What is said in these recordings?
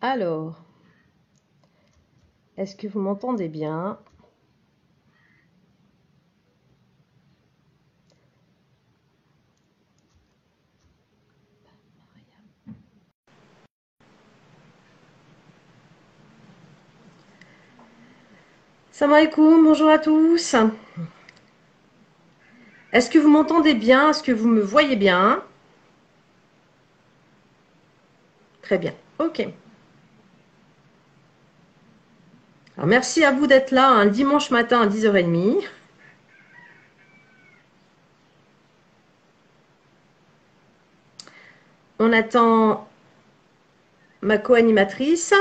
Alors, est-ce que vous m'entendez bien? Salam alaikum, bonjour à tous. Est-ce que vous m'entendez bien? Est-ce que vous me voyez bien? Très bien, ok. Alors, merci à vous d'être là un dimanche matin à 10h30. On attend ma co-animatrice.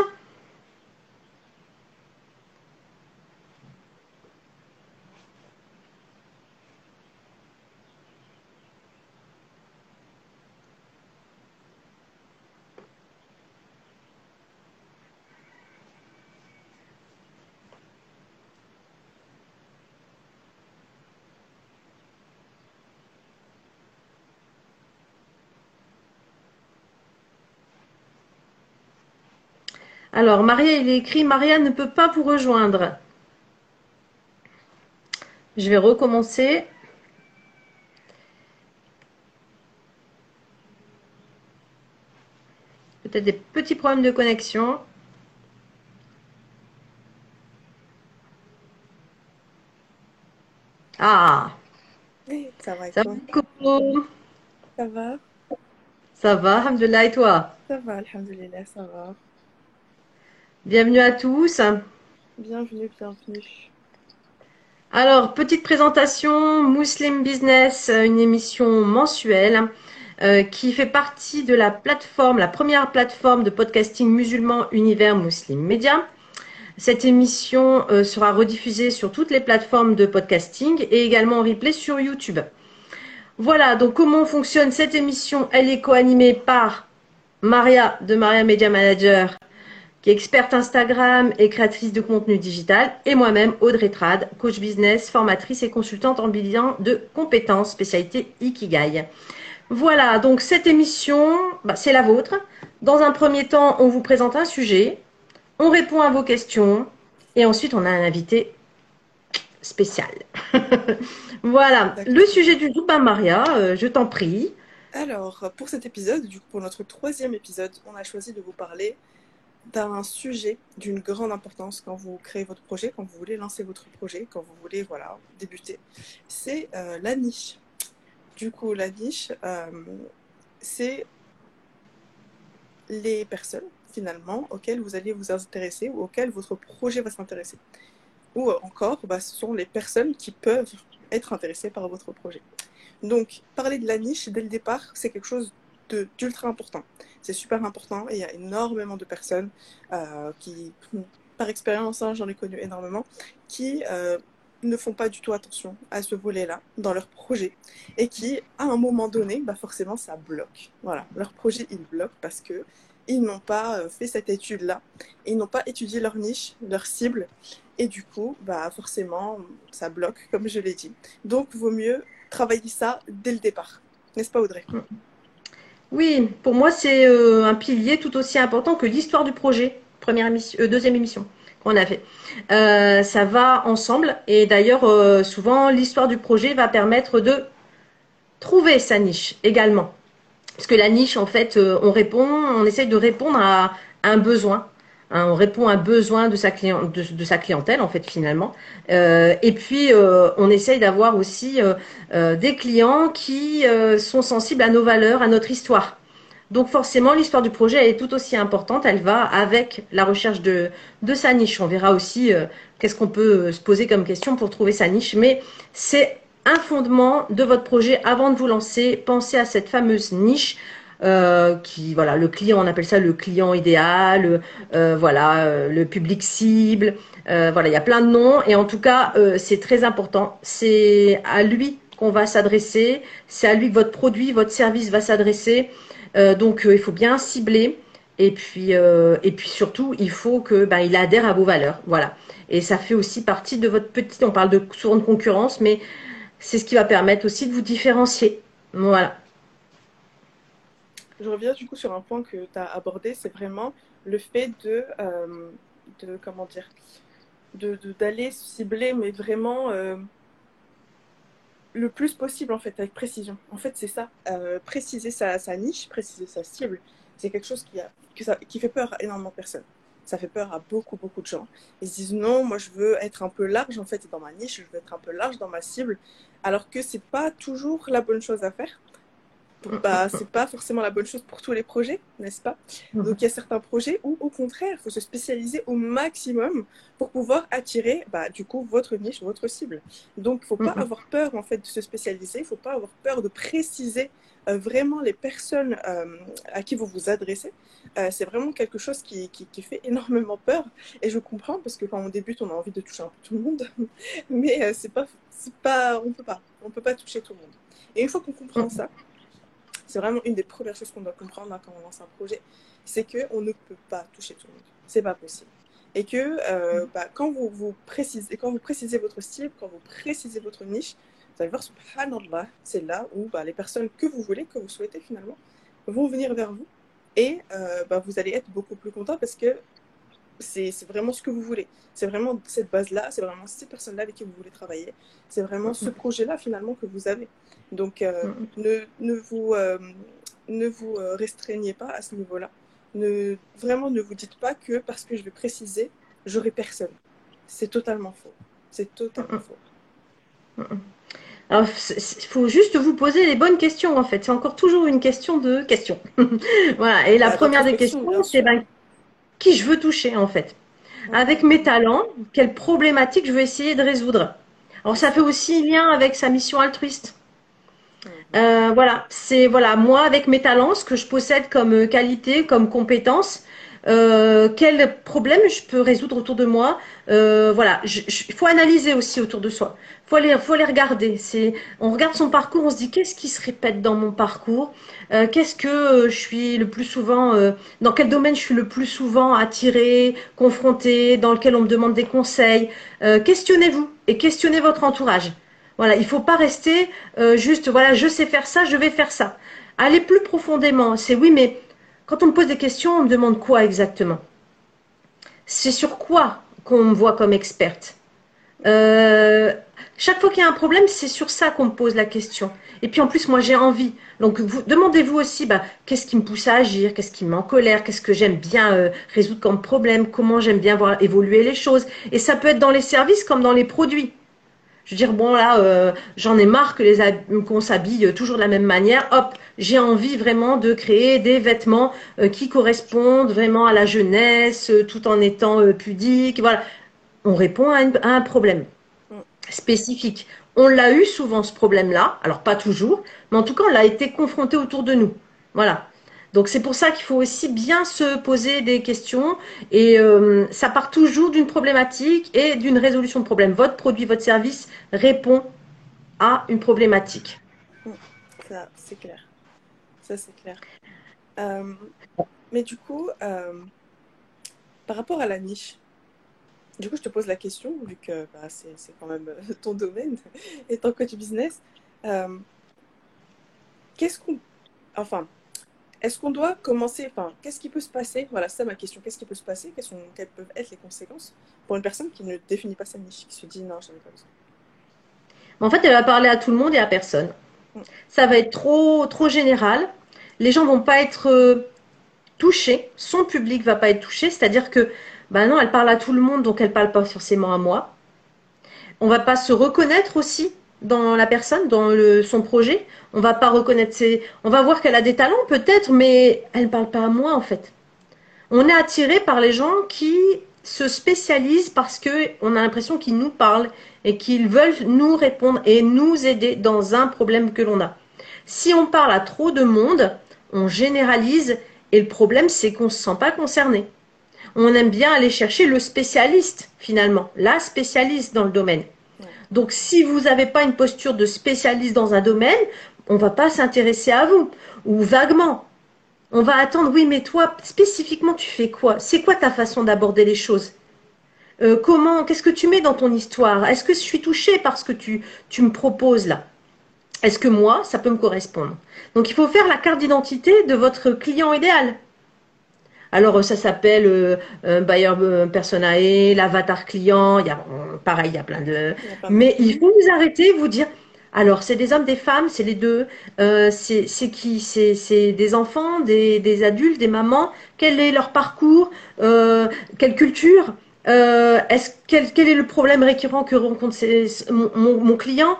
Alors, Maria, il est écrit Maria ne peut pas vous rejoindre. Je vais recommencer. Peut-être des petits problèmes de connexion. Ah Ça va, Ça va, Coco? Ça va? Ça va, Alhamdoulilah, et toi? Ça va, alhamdoulilah, ça va. Bienvenue à tous. Bienvenue, bienvenue. Alors, petite présentation, Muslim Business, une émission mensuelle euh, qui fait partie de la plateforme, la première plateforme de podcasting musulman univers Muslim Média. Cette émission euh, sera rediffusée sur toutes les plateformes de podcasting et également en replay sur YouTube. Voilà, donc comment fonctionne cette émission? Elle est co-animée par Maria de Maria Media Manager, qui est experte Instagram et créatrice de contenu digital, et moi-même, Audrey Trad, coach business, formatrice et consultante en bilan de compétences, spécialité Ikigai. Voilà, donc cette émission, bah, c'est la vôtre. Dans un premier temps, on vous présente un sujet, on répond à vos questions, et ensuite on a un invité spécial. voilà, le sujet du jour, bah, Maria, euh, je t'en prie. Alors, pour cet épisode, du coup, pour notre troisième épisode, on a choisi de vous parler d'un sujet d'une grande importance quand vous créez votre projet, quand vous voulez lancer votre projet, quand vous voulez voilà, débuter. C'est euh, la niche. Du coup, la niche, euh, c'est les personnes finalement auxquelles vous allez vous intéresser ou auxquelles votre projet va s'intéresser. Ou encore, bah, ce sont les personnes qui peuvent être intéressées par votre projet. Donc, parler de la niche dès le départ, c'est quelque chose d'ultra important. C'est super important et il y a énormément de personnes euh, qui, par expérience, hein, j'en ai connu énormément, qui euh, ne font pas du tout attention à ce volet-là dans leur projet et qui, à un moment donné, bah forcément, ça bloque. Voilà, leur projet, il bloque parce que ils n'ont pas euh, fait cette étude-là, ils n'ont pas étudié leur niche, leur cible, et du coup, bah forcément, ça bloque, comme je l'ai dit. Donc, vaut mieux travailler ça dès le départ. N'est-ce pas, Audrey? Oui, pour moi, c'est euh, un pilier tout aussi important que l'histoire du projet, première euh, deuxième émission qu'on a fait. Euh, ça va ensemble et d'ailleurs, souvent, l'histoire du projet va permettre de trouver sa niche également. Parce que la niche, en fait, on répond, on essaye de répondre à, un besoin. Hein, on répond à un besoin de sa, clientèle, en fait, finalement. Euh, et puis, euh, on essaye d'avoir aussi euh, des clients qui sont sensibles à nos valeurs, à notre histoire. Donc forcément, l'histoire du projet elle est tout aussi importante. Elle va avec la recherche de, sa niche. On verra aussi qu'est-ce qu'on peut se poser comme question pour trouver sa niche. Mais c'est un fondement de votre projet avant de vous lancer. Pensez à cette fameuse niche. Euh, qui voilà le client on appelle ça le client idéal euh, voilà euh, le public cible voilà il y a plein de noms et en tout cas c'est très important c'est à lui qu'on va s'adresser c'est à lui que votre produit votre service va s'adresser donc il faut bien cibler Et puis, et puis surtout, il faut que ben, il adhère à vos valeurs. Voilà. Et ça fait aussi partie de votre petite. On parle de souvent de concurrence, mais c'est ce qui va permettre aussi de vous différencier. Voilà. Je reviens du coup sur un point que tu as abordé, c'est vraiment le fait de, euh, comment dire, d'aller de, cibler, mais vraiment euh, le plus possible en fait, avec précision. En fait, c'est ça, euh, préciser sa, niche, préciser sa cible, c'est quelque chose qui, qui fait peur à énormément de personnes. Ça fait peur à beaucoup, beaucoup de gens. Ils se disent non, moi je veux être un peu large en fait dans ma niche, je veux être un peu large dans ma cible, alors que c'est pas toujours la bonne chose à faire bah, c'est pas forcément la bonne chose pour tous les projets, n'est-ce pas? Mhm. Donc il y a certains projets où au contraire, il faut se spécialiser au maximum pour pouvoir attirer bah, du coup votre niche, votre cible. Donc il faut pas mhm. avoir peur en fait de se spécialiser, il faut pas avoir peur de préciser euh, vraiment les personnes euh, à qui vous vous adressez. Euh, c'est vraiment quelque chose qui, qui, qui, fait énormément peur et je comprends parce que quand on débute, on a envie de toucher un peu tout le monde, mais c'est pas, c'est pas, on peut pas, on peut pas toucher tout le monde. Et une fois qu'on comprend mhm. ça, c'est vraiment une des premières choses qu'on doit comprendre quand on lance un projet, c'est qu'on ne peut pas toucher tout le monde. C'est pas possible. Et que euh, mm. bah, quand, vous, vous précisez, quand vous précisez votre style, quand vous précisez votre niche, vous allez voir, subhanallah, c'est là où bah, les personnes que vous voulez, que vous souhaitez finalement, vont venir vers vous. Et euh, bah, vous allez être beaucoup plus content parce que c'est vraiment ce que vous voulez. C'est vraiment cette base-là, c'est vraiment ces personnes-là avec qui vous voulez travailler. C'est vraiment ce mm. projet-là finalement que vous avez. Donc, euh, ne, ne, vous, euh, ne vous euh, restreignez pas à ce niveau-là. Ne, vraiment, ne vous dites pas que parce que je vais préciser, j'aurai personne. C'est totalement faux. C'est totalement faux. Alors, il faut juste vous poser les bonnes questions, en fait. C'est encore toujours une question de questions. voilà. Et la bah, première des questions, c'est ben, qui je veux toucher, en fait? Avec mes talents, quelle problématique je veux essayer de résoudre? Alors, ça fait aussi lien avec sa mission altruiste. Euh, voilà, c'est voilà moi avec mes talents, ce que je possède comme euh, qualité, comme compétence, euh, quel problème je peux résoudre autour de moi. voilà, il faut analyser aussi autour de soi. Faut les, faut les regarder. On regarde son parcours, on se dit qu'est-ce qui se répète dans mon parcours, qu'est-ce que je suis le plus souvent, dans quel domaine je suis le plus souvent attiré, confronté, dans lequel on me demande des conseils. questionnez-vous et questionnez votre entourage. Voilà, il ne faut pas rester euh, juste, voilà, je sais faire ça, je vais faire ça. Aller plus profondément, c'est oui, mais quand on me pose des questions, on me demande quoi exactement? C'est sur quoi qu'on me voit comme experte? Euh, Chaque fois qu'il y a un problème, c'est sur ça qu'on me pose la question. Et puis en plus, moi, j'ai envie. Donc, vous, demandez-vous aussi, bah, qu'est-ce qui me pousse à agir? Qu'est-ce qui me colère? Qu'est-ce que j'aime bien euh, résoudre comme problème? Comment j'aime bien voir évoluer les choses? Et ça peut être dans les services comme dans les produits. Je veux dire, bon là, euh, j'en ai marre qu'on s'habille toujours de la même manière. Hop, j'ai envie vraiment de créer des vêtements euh, qui correspondent vraiment à la jeunesse, euh, tout en étant pudique. Voilà, on répond à, à, un problème spécifique. On l'a eu souvent ce problème-là, alors pas toujours, mais en tout cas, on l'a été confronté autour de nous. Voilà. Donc c'est pour ça qu'il faut aussi bien se poser des questions et euh, ça part toujours d'une problématique et d'une résolution de problème. Votre produit, votre service répond à une problématique. Ça, c'est clair. Ça, c'est clair. Euh, mais du coup, euh, par rapport à la niche, du coup, je te pose la question, vu que bah, c'est quand même ton domaine, étant coach business. Qu'est-ce qu'on. Enfin, est-ce qu'on doit commencer, enfin, qu'est-ce qui peut se passer? Voilà, c'est ma question. Qu'est-ce qui peut se passer? Quelles, sont, quelles peuvent être les conséquences pour une personne qui ne définit pas sa niche, qui se dit non, j'en ai pas besoin? En fait, elle va parler à tout le monde et à personne. Mm. Ça va être trop, trop général. Les gens vont pas être euh, touchés. Son public va pas être touché. C'est-à-dire que, ben non, elle parle à tout le monde, donc elle parle pas forcément à moi. On va pas se reconnaître aussi dans la personne, dans son projet. On va pas reconnaître ses... On va voir qu'elle a des talents peut-être, mais elle ne parle pas à moi en fait. On est attiré par les gens qui se spécialisent parce qu'on a l'impression qu'ils nous parlent et qu'ils veulent nous répondre et nous aider dans un problème que l'on a. Si on parle à trop de monde, on généralise et le problème c'est qu'on ne se sent pas concerné. On aime bien aller chercher le spécialiste finalement, la spécialiste dans le domaine. Donc, si vous n'avez pas une posture de spécialiste dans un domaine, on ne va pas s'intéresser à vous, ou vaguement. On va attendre, oui, mais toi, spécifiquement, tu fais quoi? C'est quoi ta façon d'aborder les choses? Euh, Comment Qu'est-ce que tu mets dans ton histoire? Est-ce que je suis touchée par ce que tu, tu me proposes là? Est-ce que moi, ça peut me correspondre? Donc, il faut faire la carte d'identité de votre client idéal. Alors, ça s'appelle euh, euh, buyer personae, l'avatar client. Il y a, pareil, il y a plein de. Mais il faut vous arrêter, vous dire alors, c'est des hommes, des femmes, c'est les deux. Euh, c'est qui C'est des enfants, des, adultes, des mamans. Quel est leur parcours euh, Quelle culture euh, quel, est le problème récurrent que rencontre mon, client?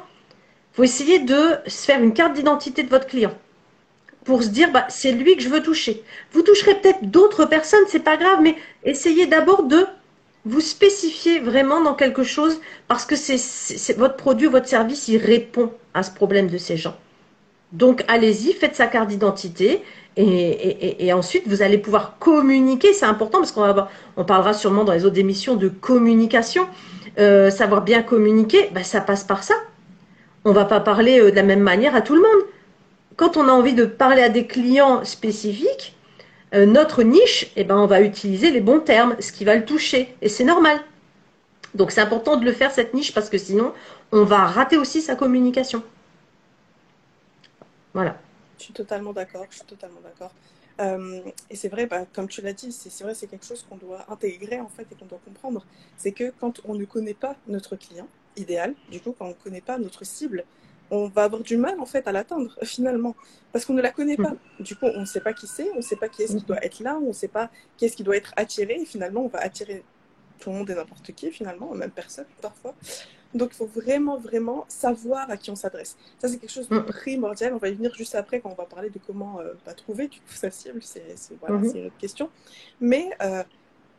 Il faut essayer de se faire une carte d'identité de votre client pour se dire bah, c'est lui que je veux toucher. Vous toucherez peut-être d'autres personnes, c'est pas grave, mais essayez d'abord de vous spécifiez vraiment dans quelque chose parce que c'est votre produit, votre service, il répond à ce problème de ces gens. Donc allez-y, faites sa carte d'identité et, ensuite vous allez pouvoir communiquer. C'est important parce qu'on va on parlera sûrement dans les autres émissions de communication. Euh, savoir bien communiquer, bah, ça passe par ça. On va pas parler euh, de la même manière à tout le monde. Quand on a envie de parler à des clients spécifiques, euh, notre niche, eh ben, on va utiliser les bons termes, ce qui va le toucher. Et c'est normal. Donc c'est important de le faire, cette niche, parce que sinon, on va rater aussi sa communication. Voilà. Je suis totalement d'accord, je suis totalement d'accord. Euh, et c'est vrai, bah, comme tu l'as dit, c'est vrai, c'est quelque chose qu'on doit intégrer en fait et qu'on doit comprendre. C'est que quand on ne connaît pas notre client idéal, du coup, quand on ne connaît pas notre cible, on va avoir du mal en fait à l'atteindre finalement parce qu'on ne la connaît pas. Du coup, on ne sait pas qui c'est, on ne sait pas qui est-ce qui mm. doit être là, on ne sait pas qui est-ce qui doit être attiré et finalement on va attirer tout le monde et n'importe qui finalement, même personne parfois. Donc il faut vraiment vraiment savoir à qui on s'adresse. Ça c'est quelque chose de mm. primordial. On va y venir juste après quand on va parler de comment euh, bah, trouver du coup sa cible. Mm-hmm. C'est une autre question. Mais euh,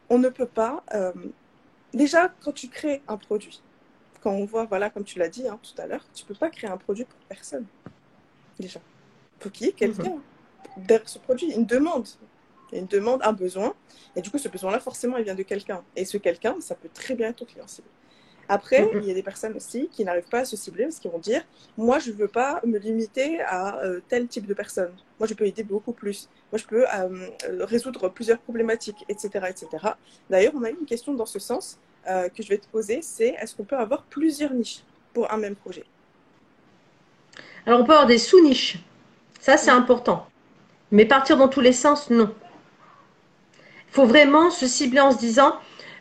on ne peut pas. Euh, déjà quand tu crées un produit quand on voit, voilà, comme tu l'as dit hein, tout à l'heure, tu peux pas créer un produit pour personne. Déjà. Il faut qu'il y ait quelqu'un mhm. derrière ce produit, une demande. une demande, un besoin. Et du coup, ce besoin-là, forcément, il vient de quelqu'un. Et ce quelqu'un, ça peut très bien être ton client cible. Après, mhm. il y a des personnes aussi qui n'arrivent pas à se cibler parce qu'ils vont dire Moi, je ne veux pas me limiter à euh, tel type de personne. Moi, je peux aider beaucoup plus. Moi, je peux euh, résoudre plusieurs problématiques, etc. etc. D'ailleurs, on a eu une question dans ce sens. Euh, que je vais te poser, c'est est-ce qu'on peut avoir plusieurs niches pour un même projet? Alors, on peut avoir des sous-niches. Ça, c'est important. Mais partir dans tous les sens, non. Il faut vraiment se cibler en se disant,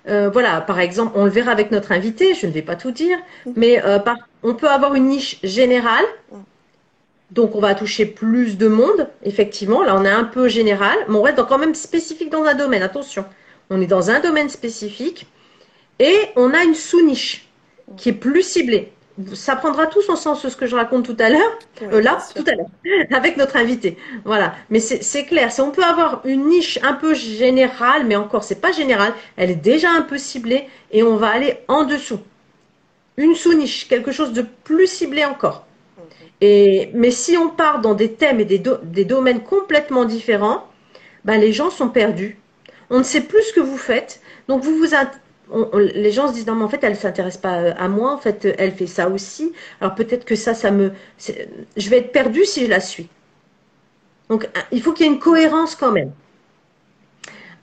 euh, voilà, par exemple, on le verra avec notre invité, je ne vais pas tout dire, mais euh, on peut avoir une niche générale. Donc, on va toucher plus de monde, effectivement. Là, on est un peu général, mais on va être quand même spécifique dans un domaine. Attention, on est dans un domaine spécifique. Et on a une sous-niche qui est plus ciblée. Ça prendra tout son sens ce que je raconte tout à l'heure, euh, là, tout à l'heure, avec notre invité. Voilà. Mais c'est clair. Si on peut avoir une niche un peu générale, mais encore, c'est pas général, elle est déjà un peu ciblée et on va aller en dessous. Une sous-niche, quelque chose de plus ciblé encore. Et, mais si on part dans des thèmes et des, des domaines complètement différents, ben les gens sont perdus. On ne sait plus ce que vous faites. Donc vous vous, les gens se disent non mais en fait elle ne s'intéresse pas euh, à moi. En fait elle fait ça aussi. Alors peut-être que ça ça me je vais être perdue si je la suis. Donc il faut qu'il y ait une cohérence quand même.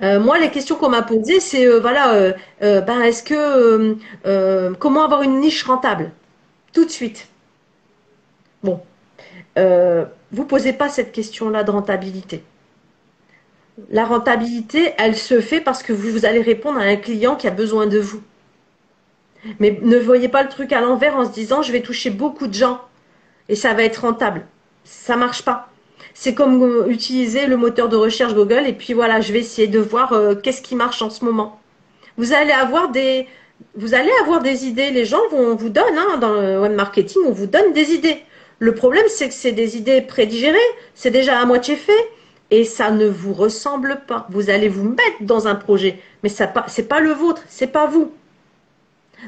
Euh, moi les questions qu'on m'a posées c'est euh, voilà ben est-ce que comment avoir une niche rentable? Tout de suite. Bon. Vous posez pas cette question là de rentabilité la rentabilité, elle se fait parce que vous, allez répondre à un client qui a besoin de vous. Mais ne voyez pas le truc à l'envers en se disant je vais toucher beaucoup de gens et ça va être rentable. Ça marche pas. C'est comme utiliser le moteur de recherche Google et puis voilà, je vais essayer de voir euh, qu'est-ce qui marche en ce moment. Vous allez avoir des vous allez avoir des idées, les gens vont vous donner hein, dans le web marketing, on vous donne des idées. Le problème c'est que c'est des idées prédigérées, c'est déjà à moitié fait et ça ne vous ressemble pas. Vous allez vous mettre dans un projet, mais ce n'est pas le vôtre, c'est pas vous.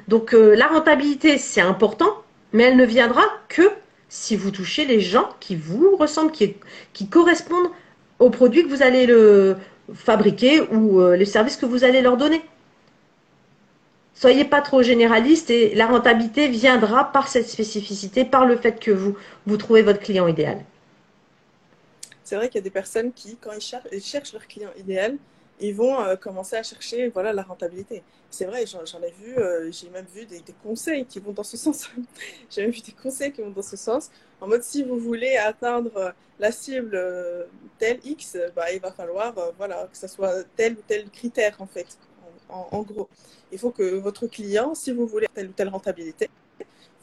Donc euh, la rentabilité, c'est important, mais elle ne viendra que si vous touchez les gens qui vous ressemblent, qui, correspondent aux produits que vous allez le fabriquer ou euh, les services que vous allez leur donner. Soyez pas trop généraliste et la rentabilité viendra par cette spécificité, par le fait que vous trouvez votre client idéal c'est vrai qu'il y a des personnes qui, quand ils, cherchent leur client idéal, ils vont euh, commencer à chercher voilà, la rentabilité. C'est vrai, j'en ai vu, euh, j'ai même vu des, conseils qui vont dans ce sens. j'ai même vu des conseils qui vont dans ce sens. En mode, si vous voulez atteindre la cible euh, tel X, bah, il va falloir voilà, que ce soit tel ou tel critère, en fait, en, gros. Il faut que votre client, si vous voulez telle ou telle rentabilité, il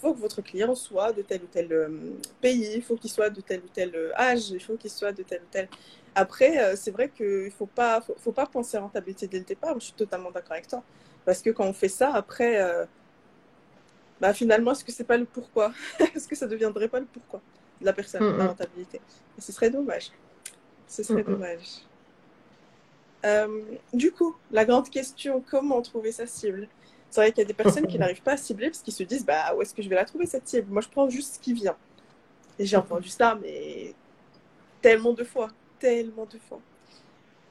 faut que votre client soit de tel ou tel pays, il faut qu'il soit de tel ou tel âge, il faut qu'il soit de tel ou tel après, euh, c'est vrai qu'il ne faut pas, faut, pas penser à rentabilité dès le départ. Je suis totalement d'accord avec toi. Parce que quand on fait ça, après, euh, bah, finalement, est-ce que c'est pas le pourquoi? Est-ce que ça ne deviendrait pas le pourquoi de la personne, la rentabilité? Et ce serait dommage. Ce serait dommage. Euh, du coup, la grande question, comment trouver sa cible? C'est vrai qu'il y a des personnes qui n'arrivent pas à cibler parce qu'ils se disent bah, où est-ce que je vais la trouver cette cible? Moi, je prends juste ce qui vient. Et j'ai entendu ça, mais tellement de fois tellement de fois.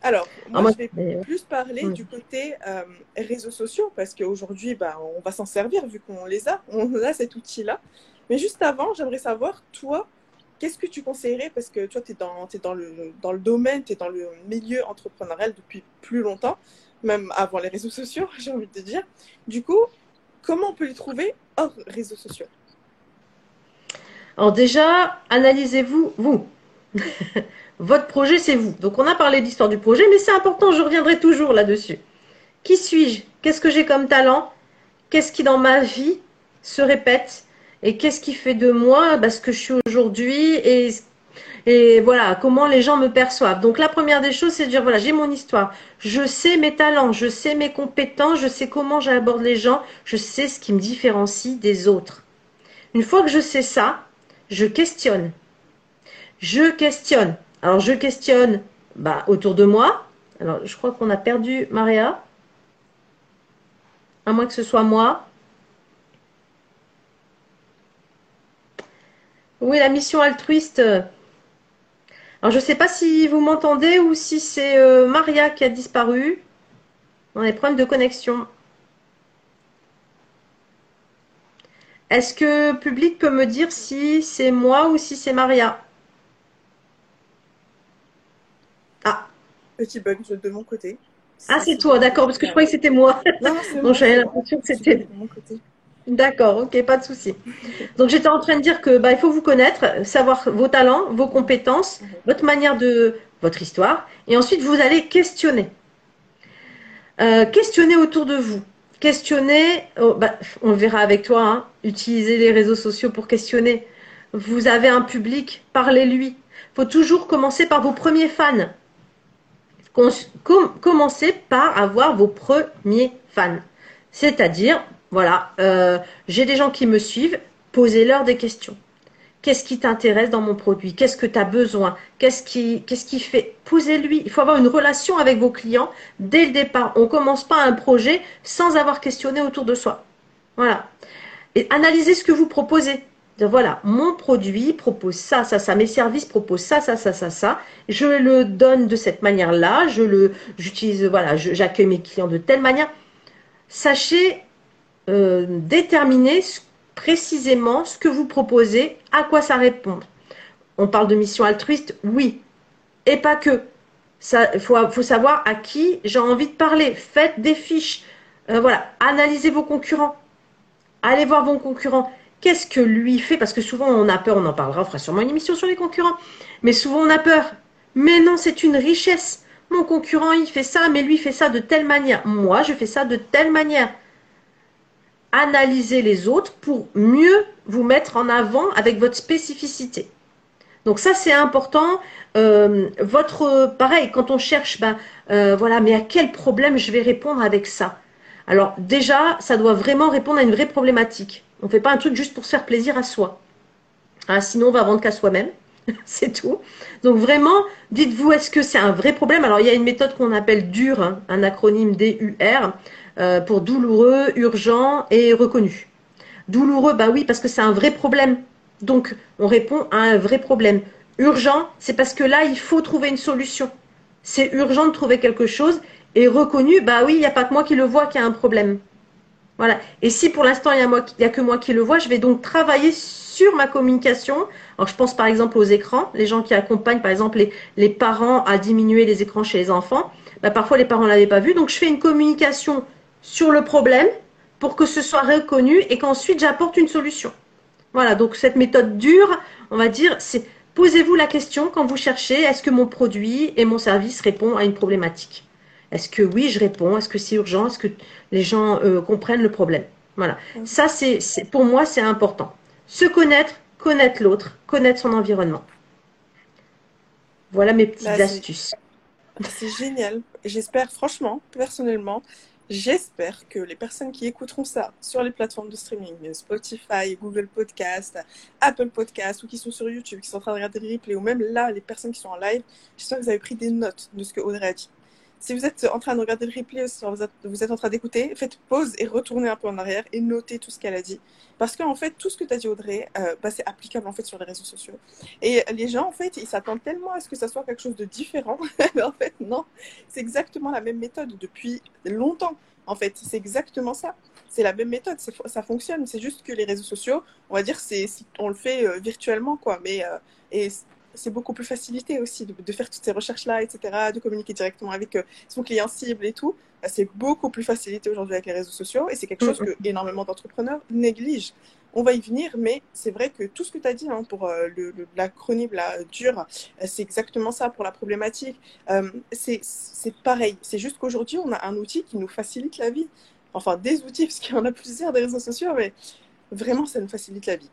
Alors, ah, moi, je vais plus parler du côté euh, réseaux sociaux parce qu'aujourd'hui, bah, on va s'en servir vu qu'on les a, on a cet outil-là. Mais juste avant, j'aimerais savoir, toi, qu'est-ce que tu conseillerais? Parce que toi, tu es, dans, es dans, le, dans le domaine, tu es dans le milieu entrepreneurial depuis plus longtemps, même avant les réseaux sociaux, j'ai envie de dire. Du coup, comment on peut les trouver hors réseaux sociaux? Alors déjà, analysez-vous, vous. Votre projet, c'est vous. Donc, on a parlé d'histoire du projet, mais c'est important, je reviendrai toujours là-dessus. Qui suis-je? Qu'est-ce que j'ai comme talent? Qu'est-ce qui, dans ma vie, se répète? Et qu'est-ce qui fait de moi bah, ce que je suis aujourd'hui? Et voilà, comment les gens me perçoivent. Donc, la première des choses, c'est de dire, voilà, j'ai mon histoire. Je sais mes talents, je sais mes compétences, je sais comment j'aborde les gens, je sais ce qui me différencie des autres. Une fois que je sais ça, je questionne. Je questionne. Alors, je questionne bah, autour de moi. Alors, je crois qu'on a perdu Maria. À moins que ce soit moi. Oui, la mission altruiste? Alors, je ne sais pas si vous m'entendez ou si c'est euh, Maria qui a disparu. On a des problèmes de connexion. Est-ce que le public peut me dire si c'est moi ou si c'est Maria? Petit bug de mon côté. Ah, c'est toi, d'accord, parce que je croyais que c'était moi. Non, c'est Donc j'avais l'impression que c'était de mon côté. D'accord, ok, pas de souci. Donc j'étais en train de dire que bah, il faut vous connaître, savoir vos talents, vos compétences, mhm. votre manière de votre histoire, et ensuite vous allez questionner. Euh, questionner autour de vous. Questionner, oh, bah, on le verra avec toi, hein, utiliser les réseaux sociaux pour questionner. Vous avez un public, parlez-lui. Il faut toujours commencer par vos premiers fans commencez par avoir vos premiers fans. C'est-à-dire, voilà, euh, j'ai des gens qui me suivent, posez-leur des questions. Qu'est-ce qui t'intéresse dans mon produit? Qu'est-ce que tu as besoin? Qu'est-ce qui, qu'est-ce qui fait? Posez-lui. Il faut avoir une relation avec vos clients dès le départ. On ne commence pas un projet sans avoir questionné autour de soi. Voilà. Et analysez ce que vous proposez voilà, mon produit propose ça, ça, ça, mes services proposent ça, ça, ça, ça, ça. Je le donne de cette manière-là, je le, j'utilise, voilà, j'accueille mes clients de telle manière. Sachez euh, déterminer précisément ce que vous proposez, à quoi ça répond. On parle de mission altruiste, oui, et pas que. Il faut, savoir à qui j'ai envie de parler. Faites des fiches. Euh, voilà, analysez vos concurrents. Allez voir vos concurrents Qu'est-ce que lui fait? Parce que souvent on a peur, on en parlera, on fera sûrement une émission sur les concurrents. Mais souvent on a peur. Mais non, c'est une richesse. Mon concurrent, il fait ça, mais lui fait ça de telle manière. Moi, je fais ça de telle manière. Analysez les autres pour mieux vous mettre en avant avec votre spécificité. Donc ça, c'est important. Euh, votre pareil, quand on cherche, ben euh, voilà, mais à quel problème je vais répondre avec ça? Alors déjà, ça doit vraiment répondre à une vraie problématique. On ne fait pas un truc juste pour se faire plaisir à soi. Hein, sinon, on va vendre qu'à soi-même. c'est tout. Donc vraiment, dites-vous, est-ce que c'est un vrai problème? Alors, il y a une méthode qu'on appelle DUR, hein, un acronyme D-U-R, euh, pour douloureux, urgent et reconnu. Douloureux, bah oui, parce que c'est un vrai problème. Donc, on répond à un vrai problème. Urgent, c'est parce que là, il faut trouver une solution. C'est urgent de trouver quelque chose. Et reconnu, bah oui, il n'y a pas que moi qui le vois qu'il y a un problème. Voilà. Et si pour l'instant, il n'y a, a, que moi qui le vois, je vais donc travailler sur ma communication Alors, je pense par exemple aux écrans, les gens qui accompagnent par exemple les, les parents à diminuer les écrans chez les enfants. Bah, parfois, les parents ne l'avaient pas vu. Donc, je fais une communication sur le problème pour que ce soit reconnu et qu'ensuite j'apporte une solution. Voilà, donc cette méthode dure, on va dire, c'est posez-vous la question quand vous cherchez est-ce que mon produit et mon service répondent à une problématique? Est-ce que oui, je réponds? Est-ce que c'est urgent? Est-ce que les gens euh, comprennent le problème? Voilà, ça c'est pour moi c'est important. Se connaître, connaître l'autre, connaître son environnement. Voilà mes petites bah, astuces. C'est génial. J'espère franchement, personnellement, J'espère que les personnes qui écouteront ça sur les plateformes de streaming, Spotify, Google Podcast, Apple Podcast ou qui sont sur YouTube, qui sont en train de regarder le replay ou même là, les personnes qui sont en live, j'espère que vous avez pris des notes de ce que Audrey a dit. Si vous êtes en train de regarder le replay, vous êtes, vous êtes en train d'écouter, faites pause et retournez un peu en arrière et notez tout ce qu'elle a dit. Parce qu'en fait, tout ce que tu as dit Audrey, euh, bah, c'est applicable en fait sur les réseaux sociaux. Et les gens, en fait, ils s'attendent tellement à ce que ça soit quelque chose de différent. Mais en fait, non, c'est exactement la même méthode depuis longtemps. En fait, c'est exactement ça. C'est la même méthode, ça fonctionne. C'est juste que les réseaux sociaux, on va dire, on le fait euh, virtuellement, quoi. Mais euh, c'est beaucoup plus facilité aussi de, faire toutes ces recherches-là, etc., de communiquer directement avec euh, son client cible et tout. Bah, c'est beaucoup plus facilité aujourd'hui avec les réseaux sociaux et c'est quelque chose que énormément d'entrepreneurs négligent. On va y venir, mais c'est vrai que tout ce que tu as dit hein, pour euh, le, l'acronyme la dure, euh, c'est exactement ça pour la problématique. c'est, c'est pareil. C'est juste qu'aujourd'hui, on a un outil qui nous facilite la vie. Enfin, des outils, parce qu'il y en a plusieurs des réseaux sociaux, mais vraiment, ça nous facilite la vie.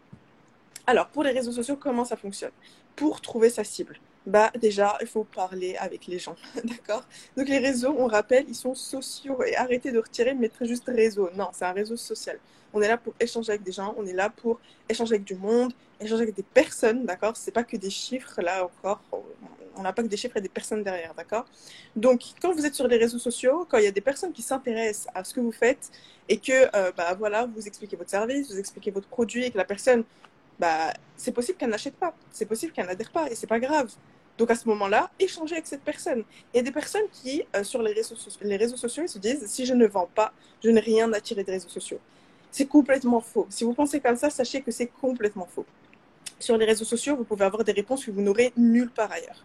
Alors, pour les réseaux sociaux, comment ça fonctionne? Pour trouver sa cible, bah déjà, il faut parler avec les gens, d'accord? Donc les réseaux, on rappelle, ils sont sociaux et arrêtez de retirer, mettre juste réseau. Non, c'est un réseau social. On est là pour échanger avec des gens, on est là pour échanger avec du monde, échanger avec des personnes, d'accord? C'est pas que des chiffres, là encore, on n'a pas que des chiffres et des personnes derrière, d'accord? Donc, quand vous êtes sur les réseaux sociaux, quand il y a des personnes qui s'intéressent à ce que vous faites et que, euh, bah voilà, vous expliquez votre service, vous expliquez votre produit et que la personne bah, c'est possible qu'elle n'achète pas, c'est possible qu'elle n'adhère pas et c'est pas grave. Donc à ce moment-là, échangez avec cette personne. Il y a des personnes qui, euh, sur les réseaux, sociaux, se disent si je ne vends pas, je n'ai rien à tirer des réseaux sociaux. C'est complètement faux. Si vous pensez comme ça, sachez que c'est complètement faux. Sur les réseaux sociaux, vous pouvez avoir des réponses que vous n'aurez nulle part ailleurs.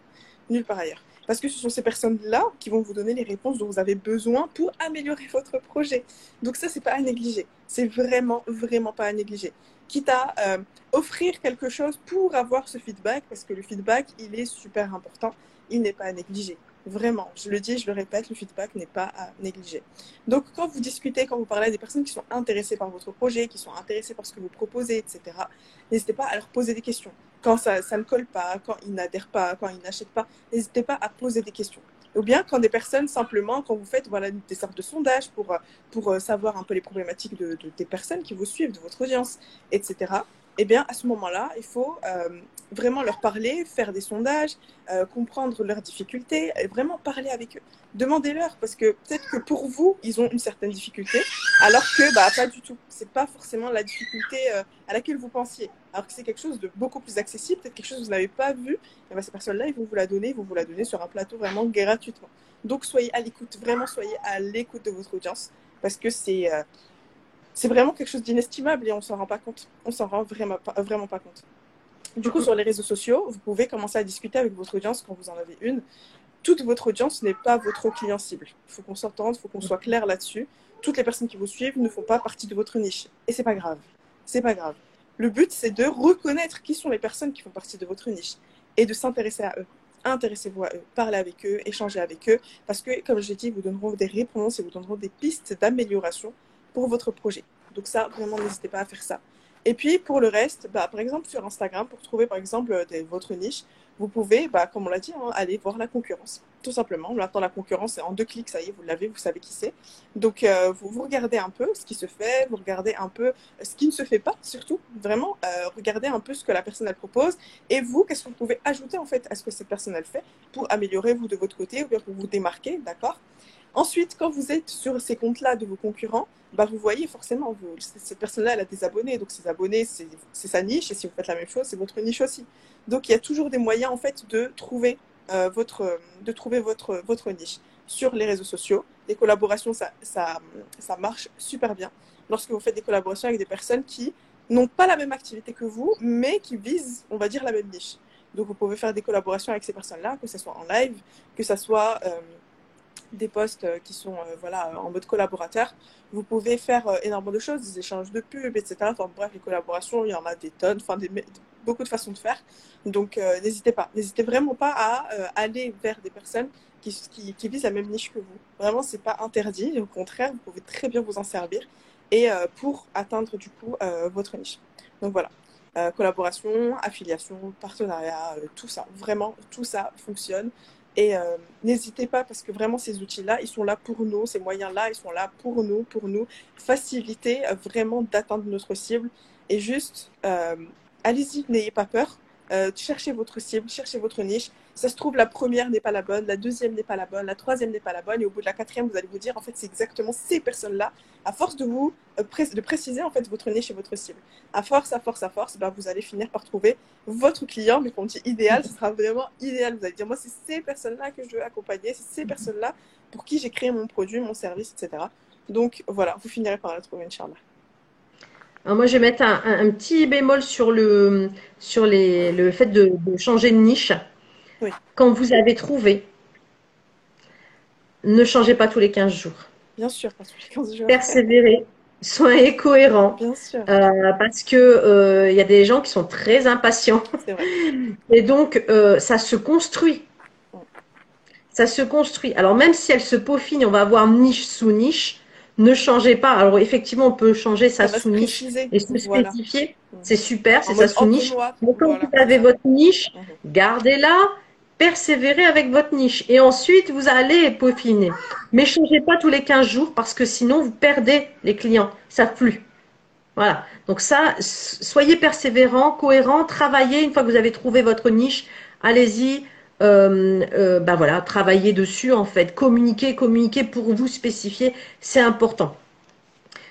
Nulle part ailleurs. Parce que ce sont ces personnes-là qui vont vous donner les réponses dont vous avez besoin pour améliorer votre projet. Donc ça, c'est pas à négliger. C'est vraiment, vraiment pas à négliger quitte à euh, offrir quelque chose pour avoir ce feedback, parce que le feedback, il est super important, il n'est pas à négliger. Vraiment, je le dis, je le répète, le feedback n'est pas à négliger. Donc, quand vous discutez, quand vous parlez à des personnes qui sont intéressées par votre projet, qui sont intéressées par ce que vous proposez, etc., n'hésitez pas à leur poser des questions. Quand ça, ça ne colle pas, quand ils n'adhèrent pas, quand ils n'achètent pas, n'hésitez pas à poser des questions ou bien quand des personnes simplement, quand vous faites voilà, des sortes de sondages pour, euh, pour euh, savoir un peu les problématiques de, des personnes qui vous suivent, de votre audience, etc., eh bien, à ce moment-là, il faut euh, vraiment leur parler, faire des sondages, comprendre leurs difficultés, et vraiment parler avec eux. Demandez-leur, parce que peut-être que pour vous, ils ont une certaine difficulté, alors que bah, pas du tout. C'est pas forcément la difficulté à laquelle vous pensiez. Alors que c'est quelque chose de beaucoup plus accessible, peut-être quelque chose que vous n'avez pas vu, et bah, ces personnes-là, ils vont vous la donner, ils vont vous la donner sur un plateau vraiment gratuitement. Donc, soyez à l'écoute, vraiment soyez à l'écoute de votre audience, parce que c'est c'est vraiment quelque chose d'inestimable et on s'en rend pas compte. On s'en rend vraiment pas, vraiment pas compte. Du coup, sur les réseaux sociaux, vous pouvez commencer à discuter avec votre audience quand vous en avez une. Toute votre audience n'est pas votre client cible. Il faut qu'on s'entende, il faut qu'on soit clair là-dessus. Toutes les personnes qui vous suivent ne font pas partie de votre niche. Et c'est pas grave. C'est pas grave. Le but, c'est de reconnaître qui sont les personnes qui font partie de votre niche et de s'intéresser à eux. Intéressez-vous à eux, parlez avec eux, échangez avec eux, parce que, comme je l'ai dit, vous donneront des réponses et vous donneront des pistes d'amélioration pour votre projet. Donc ça, vraiment, n'hésitez pas à faire ça. Et puis pour le reste, bah, par exemple sur Instagram, pour trouver par exemple euh, votre niche, vous pouvez, bah, comme on l'a dit, hein, aller voir la concurrence. Tout simplement. Maintenant, la concurrence, c'est en deux clics, ça y est, vous l'avez, vous savez qui c'est. Donc, euh, vous, vous, regardez un peu ce qui se fait, vous regardez un peu ce qui ne se fait pas, surtout. Vraiment, euh, regardez un peu ce que la personne, elle propose. Et vous, qu'est-ce que vous pouvez ajouter, en fait, à ce que cette personne, elle fait pour améliorer, vous, de votre côté, ou bien pour vous démarquer, d'accord? Ensuite, quand vous êtes sur ces comptes-là de vos concurrents, bah, vous voyez forcément, cette personne-là, elle a des abonnés. Donc, ses abonnés, c'est sa niche. Et si vous faites la même chose, c'est votre niche aussi. Donc, il y a toujours des moyens, en fait, de trouver, euh, votre, de trouver votre, votre niche sur les réseaux sociaux. Les collaborations, ça, ça, ça marche super bien. Lorsque vous faites des collaborations avec des personnes qui n'ont pas la même activité que vous, mais qui visent, on va dire, la même niche. Donc, vous pouvez faire des collaborations avec ces personnes-là, que ce soit en live, que ce soit euh, des posts euh, qui sont euh, voilà, en mode collaborateur. Vous pouvez faire énormément de choses, des échanges de pubs, etc. Enfin, bref, les collaborations, il y en a des tonnes, enfin, des, beaucoup de façons de faire. Donc, n'hésitez pas. N'hésitez vraiment pas à aller vers des personnes qui, qui, qui, visent la même niche que vous. Vraiment, c'est pas interdit. Au contraire, vous pouvez très bien vous en servir et pour atteindre du coup votre niche. Donc voilà. Euh, collaboration, affiliation, partenariat, euh, tout ça. Vraiment, tout ça fonctionne. Et euh, n'hésitez pas parce que vraiment ces outils-là, ils sont là pour nous, ces moyens-là, ils sont là pour nous, pour nous faciliter vraiment d'atteindre notre cible. Et juste, allez-y, n'ayez pas peur. Cherchez votre cible, cherchez votre niche ça se trouve, la première n'est pas la bonne, la deuxième n'est pas la bonne, la troisième n'est pas la bonne, et au bout de la quatrième, vous allez vous dire, en fait, c'est exactement ces personnes-là, à force de vous euh, de préciser en fait votre niche et votre cible. À force, à force, à force, bah, vous allez finir par trouver votre client, mais quand on dit idéal, ce sera vraiment idéal. Vous allez dire, moi, c'est ces personnes-là que je veux accompagner, c'est ces personnes-là pour qui j'ai créé mon produit, mon service, etc. Donc voilà, vous finirez par la trouver, Inch'Allah. Alors moi, je vais mettre un, petit bémol sur le, sur les, le fait de changer de niche. Quand vous avez trouvé, ne changez pas tous les 15 jours. Bien sûr, pas tous les 15 jours. Persévérez, soyez cohérent. Bien sûr. Euh, parce que euh, il y a des gens qui sont très impatients. C'est vrai. Et donc, euh, ça se construit. Ça se construit. Alors, même si elle se peaufine, on va avoir niche sous niche. Ne changez pas. Alors, effectivement, on peut changer sa sous-niche et se spécifier. C'est super, c'est sa sous-niche. Mais quand vous avez votre niche, mhm. gardez-la persévérer avec votre niche et ensuite vous allez peaufiner. Mais changez pas tous les 15 jours parce que sinon vous perdez les clients, ça plus. Voilà. Donc ça, soyez persévérant, cohérent, travaillez une fois que vous avez trouvé votre niche, allez-y. Bah voilà, travaillez dessus en fait, communiquez, communiquez pour vous spécifier, c'est important.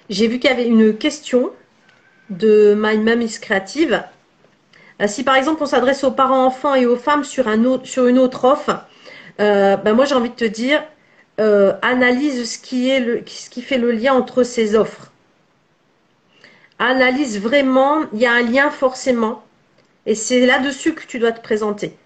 J'ai vu qu'il y avait une question de My Mom Creative. Euh, si par exemple on s'adresse aux parents enfants et aux femmes sur, une autre offre, ben moi j'ai envie de te dire, analyse ce qui fait le lien entre ces offres. Analyse vraiment, il y a un lien forcément, et c'est là-dessus que tu dois te présenter.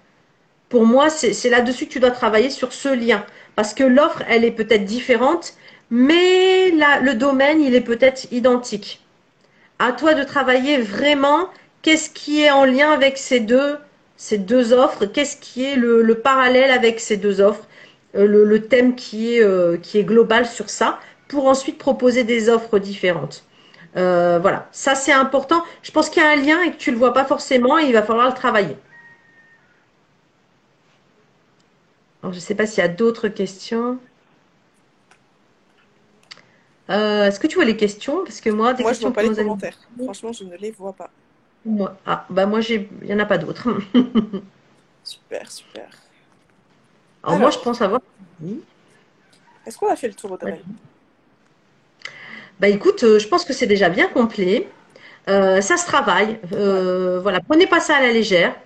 Pour moi, c'est là-dessus que tu dois travailler sur ce lien, parce que l'offre, elle est peut-être différente, mais le domaine, il est peut-être identique. À toi de travailler vraiment qu'est-ce qui est en lien avec ces deux, offres Qu'est-ce qui est le, parallèle avec ces deux offres euh, le, thème qui est, euh, qui est global sur ça pour ensuite proposer des offres différentes. Euh, voilà, ça c'est important. Je pense qu'il y a un lien et que tu ne le vois pas forcément et il va falloir le travailler. Alors, je ne sais pas s'il y a d'autres questions. Est-ce que tu vois les questions? Parce que moi, des moi, questions je vois pas les commentaires. Franchement, je ne les vois pas. Moi, ah, bah moi, il n'y en a pas d'autres. super, super. Alors, moi, je pense avoir. Est-ce qu'on a fait le tour de Bah écoute, euh, je pense que c'est déjà bien complet. Euh, ça se travaille. Euh, voilà, prenez pas ça à la légère.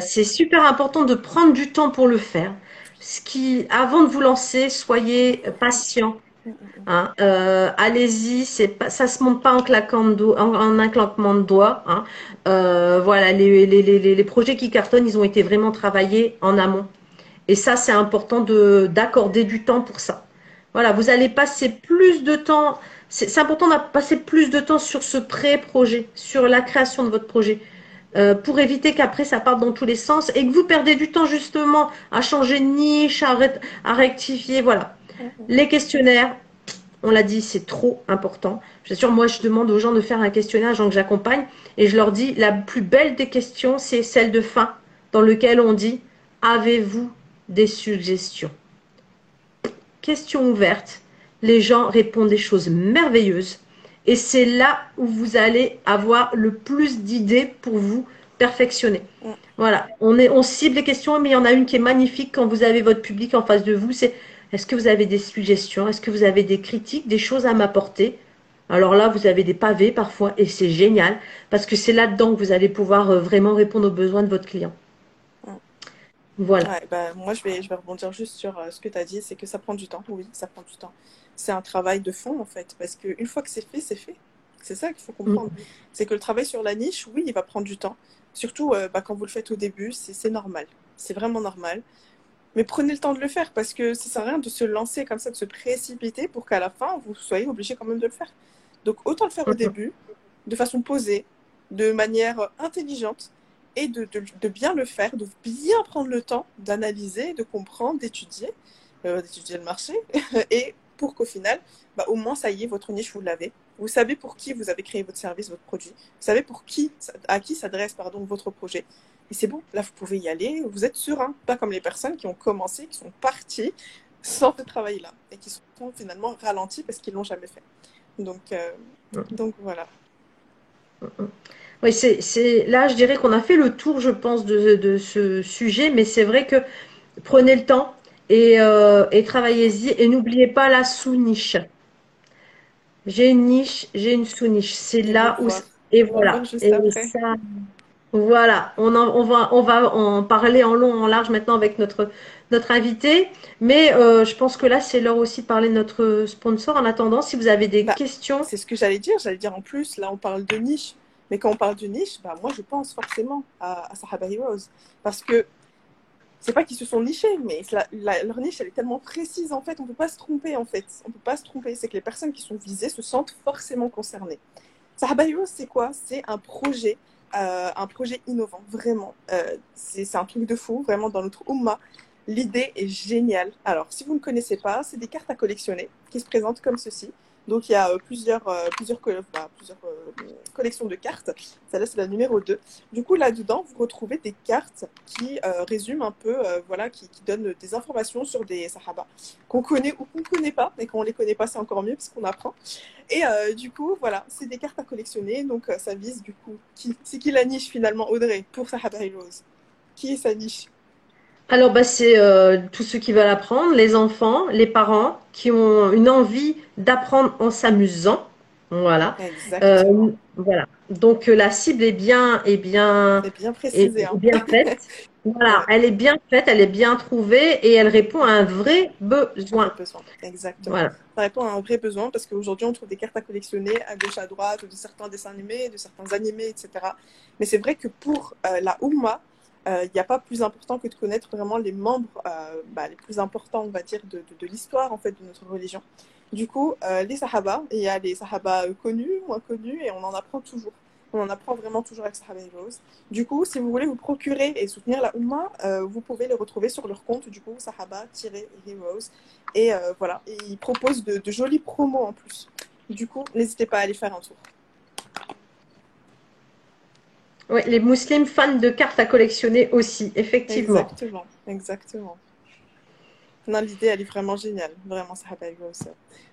C'est super important de prendre du temps pour le faire. Ce qui, avant de vous lancer, soyez patient. Hein, euh, allez-y, ça se monte pas en claquant en, un claquement de doigts. Hein. Euh, voilà, les, les, projets qui cartonnent, ils ont été vraiment travaillés en amont. Et ça, c'est important de d'accorder du temps pour ça. Voilà, vous allez passer plus de temps. C'est important de passer plus de temps sur ce pré-projet, sur la création de votre projet. Euh, pour éviter qu'après ça parte dans tous les sens et que vous perdez du temps justement à changer de niche, à, à rectifier. Voilà. Les questionnaires, on l'a dit, c'est trop important. Je sûr, moi, je demande aux gens de faire un questionnaire, aux gens que j'accompagne, et je leur dis, la plus belle des questions, c'est celle de fin, dans lequel on dit, avez-vous des suggestions? Question ouverte. Les gens répondent des choses merveilleuses. Et c'est là où vous allez avoir le plus d'idées pour vous perfectionner. Voilà, on, est, on cible les questions, mais il y en a une qui est magnifique quand vous avez votre public en face de vous. C'est est-ce que vous avez des suggestions? Est-ce que vous avez des critiques, des choses à m'apporter? Alors là, vous avez des pavés parfois et c'est génial parce que c'est là-dedans que vous allez pouvoir euh, vraiment répondre aux besoins de votre client. Voilà. Bah, moi, je vais, je vais rebondir juste sur euh, ce que tu as dit, c'est que ça prend du temps. Oui, ça prend du temps. C'est un travail de fond, en fait, parce qu'une fois que c'est fait, c'est fait. C'est ça qu'il faut comprendre. Mm. C'est que le travail sur la niche, oui, il va prendre du temps. Surtout euh, bah, quand vous le faites au début, c'est normal. C'est vraiment normal. Mais prenez le temps de le faire parce que ça sert à rien de se lancer comme ça, de se précipiter pour qu'à la fin, vous soyez obligé quand même de le faire. Donc autant le faire au début, de façon posée, de manière intelligente et de, de, bien le faire, de bien prendre le temps d'analyser, de comprendre, d'étudier, euh, d'étudier le marché et pour qu'au final, bah, au moins ça y est, votre niche, vous l'avez. Vous savez pour qui vous avez créé votre service, votre produit. Vous savez pour qui, à qui s'adresse pardon, votre projet. Et c'est bon, là vous pouvez y aller, vous êtes serein, pas comme les personnes qui ont commencé, qui sont parties sans ce travail-là et qui sont finalement ralentis parce qu'ils l'ont jamais fait. Donc, euh, donc voilà. Oui, c'est là, je dirais qu'on a fait le tour, je pense, de, de ce sujet, mais c'est vrai que prenez le temps et, euh, et travaillez-y et n'oubliez pas la sous-niche. J'ai une niche, j'ai une sous-niche. C'est là où et voilà. Et ça, voilà, on, on, va, on va en parler en long, en large maintenant avec notre, notre invité. Mais euh, je pense que là, c'est l'heure aussi de parler de notre sponsor. En attendant, si vous avez des bah, questions. C'est ce que j'allais dire. J'allais dire en plus, là, on parle de niche. Mais quand on parle de niche, bah, moi, je pense forcément à, à Sahaba Heroes. Parce que c'est pas qu'ils se sont nichés, mais leur niche, elle est tellement précise, en fait, on peut pas se tromper, en fait. On peut pas se tromper. C'est que les personnes qui sont visées se sentent forcément concernées. Sahaba Heroes, c'est quoi? C'est un projet euh, un projet innovant, vraiment. Euh, c'est un truc de fou, vraiment, dans notre Umma. L'idée est géniale. Alors, si vous ne connaissez pas, c'est des cartes à collectionner qui se présentent comme ceci. Donc il y a euh, plusieurs, euh, plusieurs, bah, euh, collections de cartes. Celle-là, c'est la numéro 2. Du coup, là-dedans, vous retrouvez des cartes qui résument un peu, voilà, qui, donnent des informations sur des sahaba qu'on connaît ou qu'on ne connaît pas. Et quand on ne les connaît pas, c'est encore mieux parce qu'on apprend. Et du coup, voilà, c'est des cartes à collectionner. Donc ça vise, du coup, qui C'est qui la niche finalement, Audrey, pour Sahaba Rose Qui est sa niche? Alors, bah, c'est euh, tous ceux qui veulent apprendre, les enfants, les parents qui ont une envie d'apprendre en s'amusant. Voilà. Euh, voilà. Donc euh, la cible est bien, est bien, est bien précisée, hein. bien faite. voilà, elle est bien faite, elle est bien trouvée et elle répond à un vrai besoin. besoin. Exactement. Voilà. Ça répond à un vrai besoin parce qu'aujourd'hui on trouve des cartes à collectionner à gauche, à droite, de certains dessins animés, de certains animés, etc. Mais c'est vrai que pour la Oumma, il euh, n'y a pas plus important que de connaître vraiment les membres euh, bah, les plus importants, on va dire, de, l'histoire en fait de notre religion. Du coup, euh, les Sahaba, il y a les Sahaba connus, moins connus, et on en apprend toujours. On en apprend vraiment toujours avec Sahaba Heroes. Du coup, si vous voulez vous procurer et soutenir la Ummah, vous pouvez les retrouver sur leur compte, du coup, Sahaba-Heroes. Et voilà, ils proposent de, de jolis promos en plus. Du coup, n'hésitez pas à aller faire un tour. Oui, les musulmans fans de cartes à collectionner aussi, effectivement. Exactement, exactement. Non, l'idée, elle est vraiment géniale. Vraiment, ça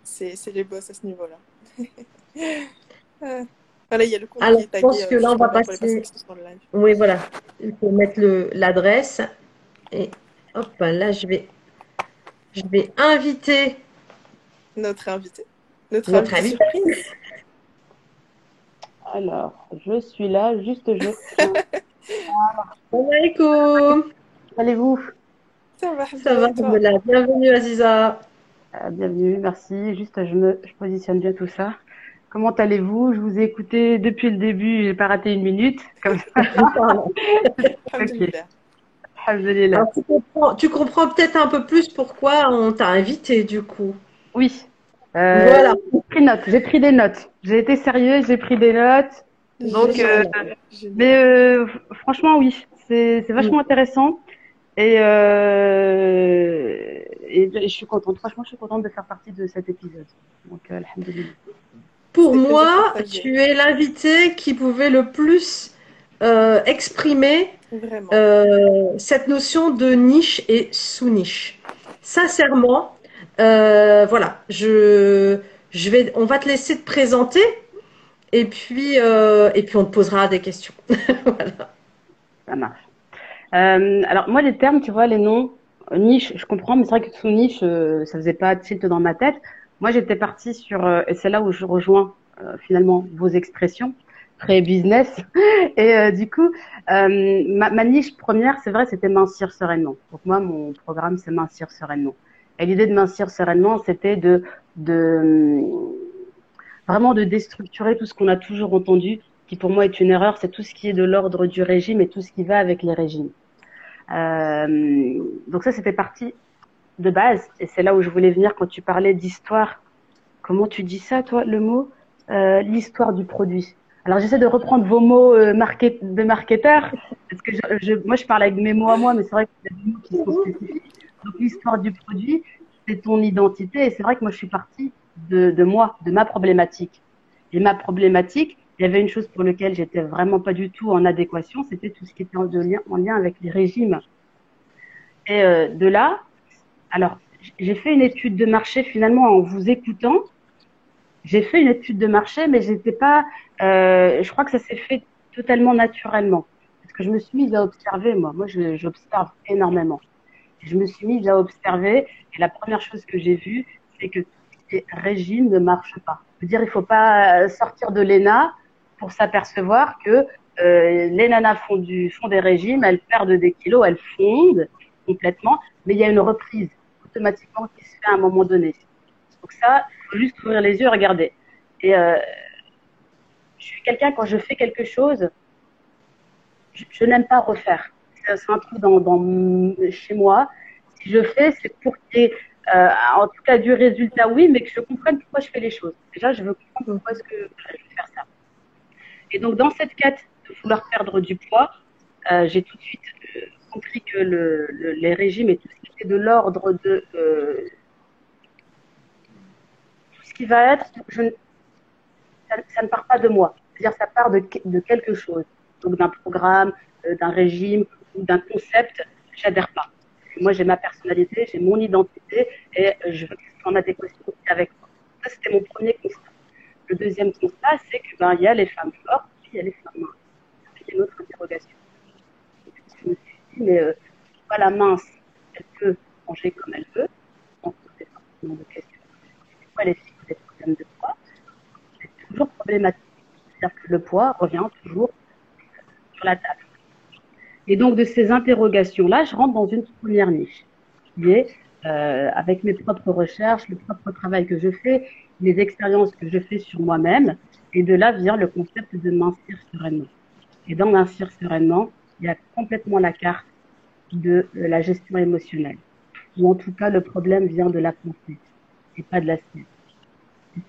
C'est, c'est les boss à ce niveau-là. voilà, il y a le compte Alors, qui est tagué, je pense que là, on va passer. Oui, voilà. Il faut mettre le, l'adresse. Et hop, là, je vais, je vais inviter. Notre invité. Notre, Notre invité. Alors, je suis là, juste je. Salam alaikum. Allez-vous? Ça va, ça va. Bienvenue Aziza. Euh, bienvenue, merci. Juste, je me je positionne bien tout ça. Comment allez-vous? Je vous ai écouté depuis le début, j'ai pas raté une minute. Comme ça. tu comprends, tu comprends peut-être un peu plus pourquoi on t'a invité du coup? Oui, euh, voilà. J'ai pris notes, j'ai pris des notes. J'ai été sérieuse, j'ai pris des notes. Donc, euh, mais euh, franchement, oui, c'est vachement intéressant. Et, et, je suis contente. Franchement, je suis contente de faire partie de cet épisode. Donc, alhamdoulilah. Pour moi, tu es l'invité qui pouvait le plus exprimer cette notion de niche et sous-niche. Sincèrement, euh, voilà, je, je vais, on va te laisser te présenter et puis, euh, et puis on te posera des questions. voilà. Ça marche. Euh, alors moi les termes, tu vois, les noms, niche, je comprends, mais c'est vrai que sous niche, ça faisait pas tilt dans ma tête. Moi j'étais partie sur, et c'est là où je rejoins finalement vos expressions très business. Et du coup, ma, ma, niche première, c'est vrai, c'était mincir sereinement. Donc moi, mon programme, c'est mincir sereinement. Et l'idée de mincir sereinement, c'était de, de, vraiment de déstructurer tout ce qu'on a toujours entendu, qui pour moi est une erreur, c'est tout ce qui est de l'ordre du régime et tout ce qui va avec les régimes. Euh, donc ça, c'était parti de base, et c'est là où je voulais venir quand tu parlais d'histoire. Comment tu dis ça, toi, le mot? Euh, L'histoire du produit. Alors j'essaie de reprendre vos mots euh, de marketeur, parce que je, moi je parle avec mes mots à moi, mais c'est vrai qu'il y a des mots qui sont spécifiques. Donc l'histoire du produit, c'est ton identité, et c'est vrai que moi je suis partie de, moi, de ma problématique. Et ma problématique, il y avait une chose pour laquelle j'étais vraiment pas du tout en adéquation, c'était tout ce qui était en, lien, en lien avec les régimes. Et euh, de là, alors j'ai fait une étude de marché finalement en vous écoutant j'ai fait une étude de marché, mais j'étais pas. Euh, je crois que ça s'est fait totalement naturellement, parce que je me suis mise à observer moi. Moi, j'observe énormément. Je me suis mise à observer, et la première chose que j'ai vue, c'est que les régimes ne marchent pas. Je veux dire, il faut pas sortir de l'ENA pour s'apercevoir que euh, les nanas font, du, font des régimes, elles perdent des kilos, elles fondent complètement, mais il y a une reprise automatiquement qui se fait à un moment donné. Donc ça, il faut juste ouvrir les yeux et regarder. Et euh, je suis quelqu'un, quand je fais quelque chose, je, n'aime pas refaire. C'est un truc dans, chez moi. Si je fais, c'est pour qu'il y ait, euh, en tout cas, du résultat, oui, mais que je comprenne pourquoi je fais les choses. Déjà, je veux comprendre pourquoi est-ce que je vais faire ça. Et donc, dans cette quête de vouloir perdre du poids, euh, j'ai tout de suite compris que le, les régimes et tout ce qui était de l'ordre de qui va être, ça, ne part pas de moi. C'est-à-dire, ça part de, quelque chose. Donc, d'un programme, euh, d'un régime d'un concept, j'adhère pas. Moi, j'ai ma personnalité, j'ai mon identité et je veux que ce soit en adéquation avec moi. Ça, c'était mon premier constat. Le deuxième constat, c'est que ben, y a les femmes fortes, puis il y a les femmes a une autre interrogation. je me suis dit, mais euh, la mince, elle peut manger comme elle veut. Donc, c'est forcément de. Pourquoi les filles de poids, c'est toujours problématique. C'est-à-dire que le poids revient toujours sur la table. Et donc, de ces interrogations-là, je rentre dans une première niche, qui est, euh, avec mes propres recherches, le propre travail que je fais, les expériences que je fais sur moi-même, et de là vient le concept de mincir sereinement. Et dans mincir sereinement, il y a complètement la carte de la gestion émotionnelle. Ou en tout cas, le problème vient de la pensée et pas de la sienne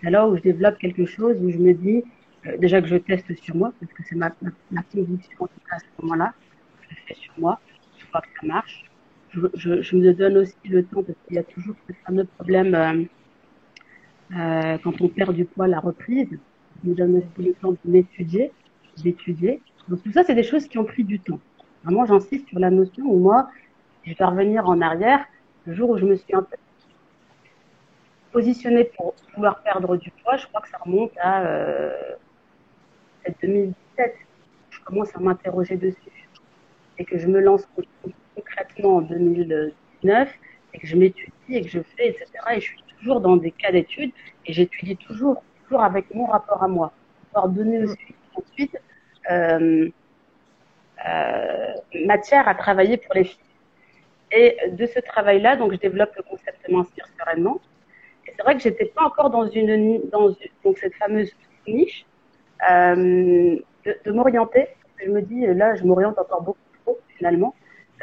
c'est là où je développe quelque chose où je me dis, euh, déjà que je teste sur moi, parce que c'est ma, ma, conviction tout cas à ce moment-là, je fais sur moi, je crois que ça marche. Je, me donne aussi le temps, parce qu'il y a toujours ce fameux problème euh, euh, quand on perd du poids, la reprise. Je me donne aussi le temps d'étudier, d'étudier. Donc tout ça, c'est des choses qui ont pris du temps. Vraiment, j'insiste sur la notion où moi, je vais revenir en arrière, le jour où je me suis un peu positionné pour pouvoir perdre du poids, je crois que ça remonte à 2017. Euh, je commence à m'interroger dessus et que je me lance concrètement en 2019 et que je m'étudie et que je fais, etc. Et je suis toujours dans des cas d'études et j'étudie toujours, toujours avec mon rapport à moi, pour donner aussi ensuite euh, euh, matière à travailler pour les filles. Et de ce travail-là, donc je développe le concept m'inspire sereinement c'est vrai que j'étais pas encore dans une dans donc cette fameuse niche euh, de, m'orienter. Je me dis là, je m'oriente encore beaucoup finalement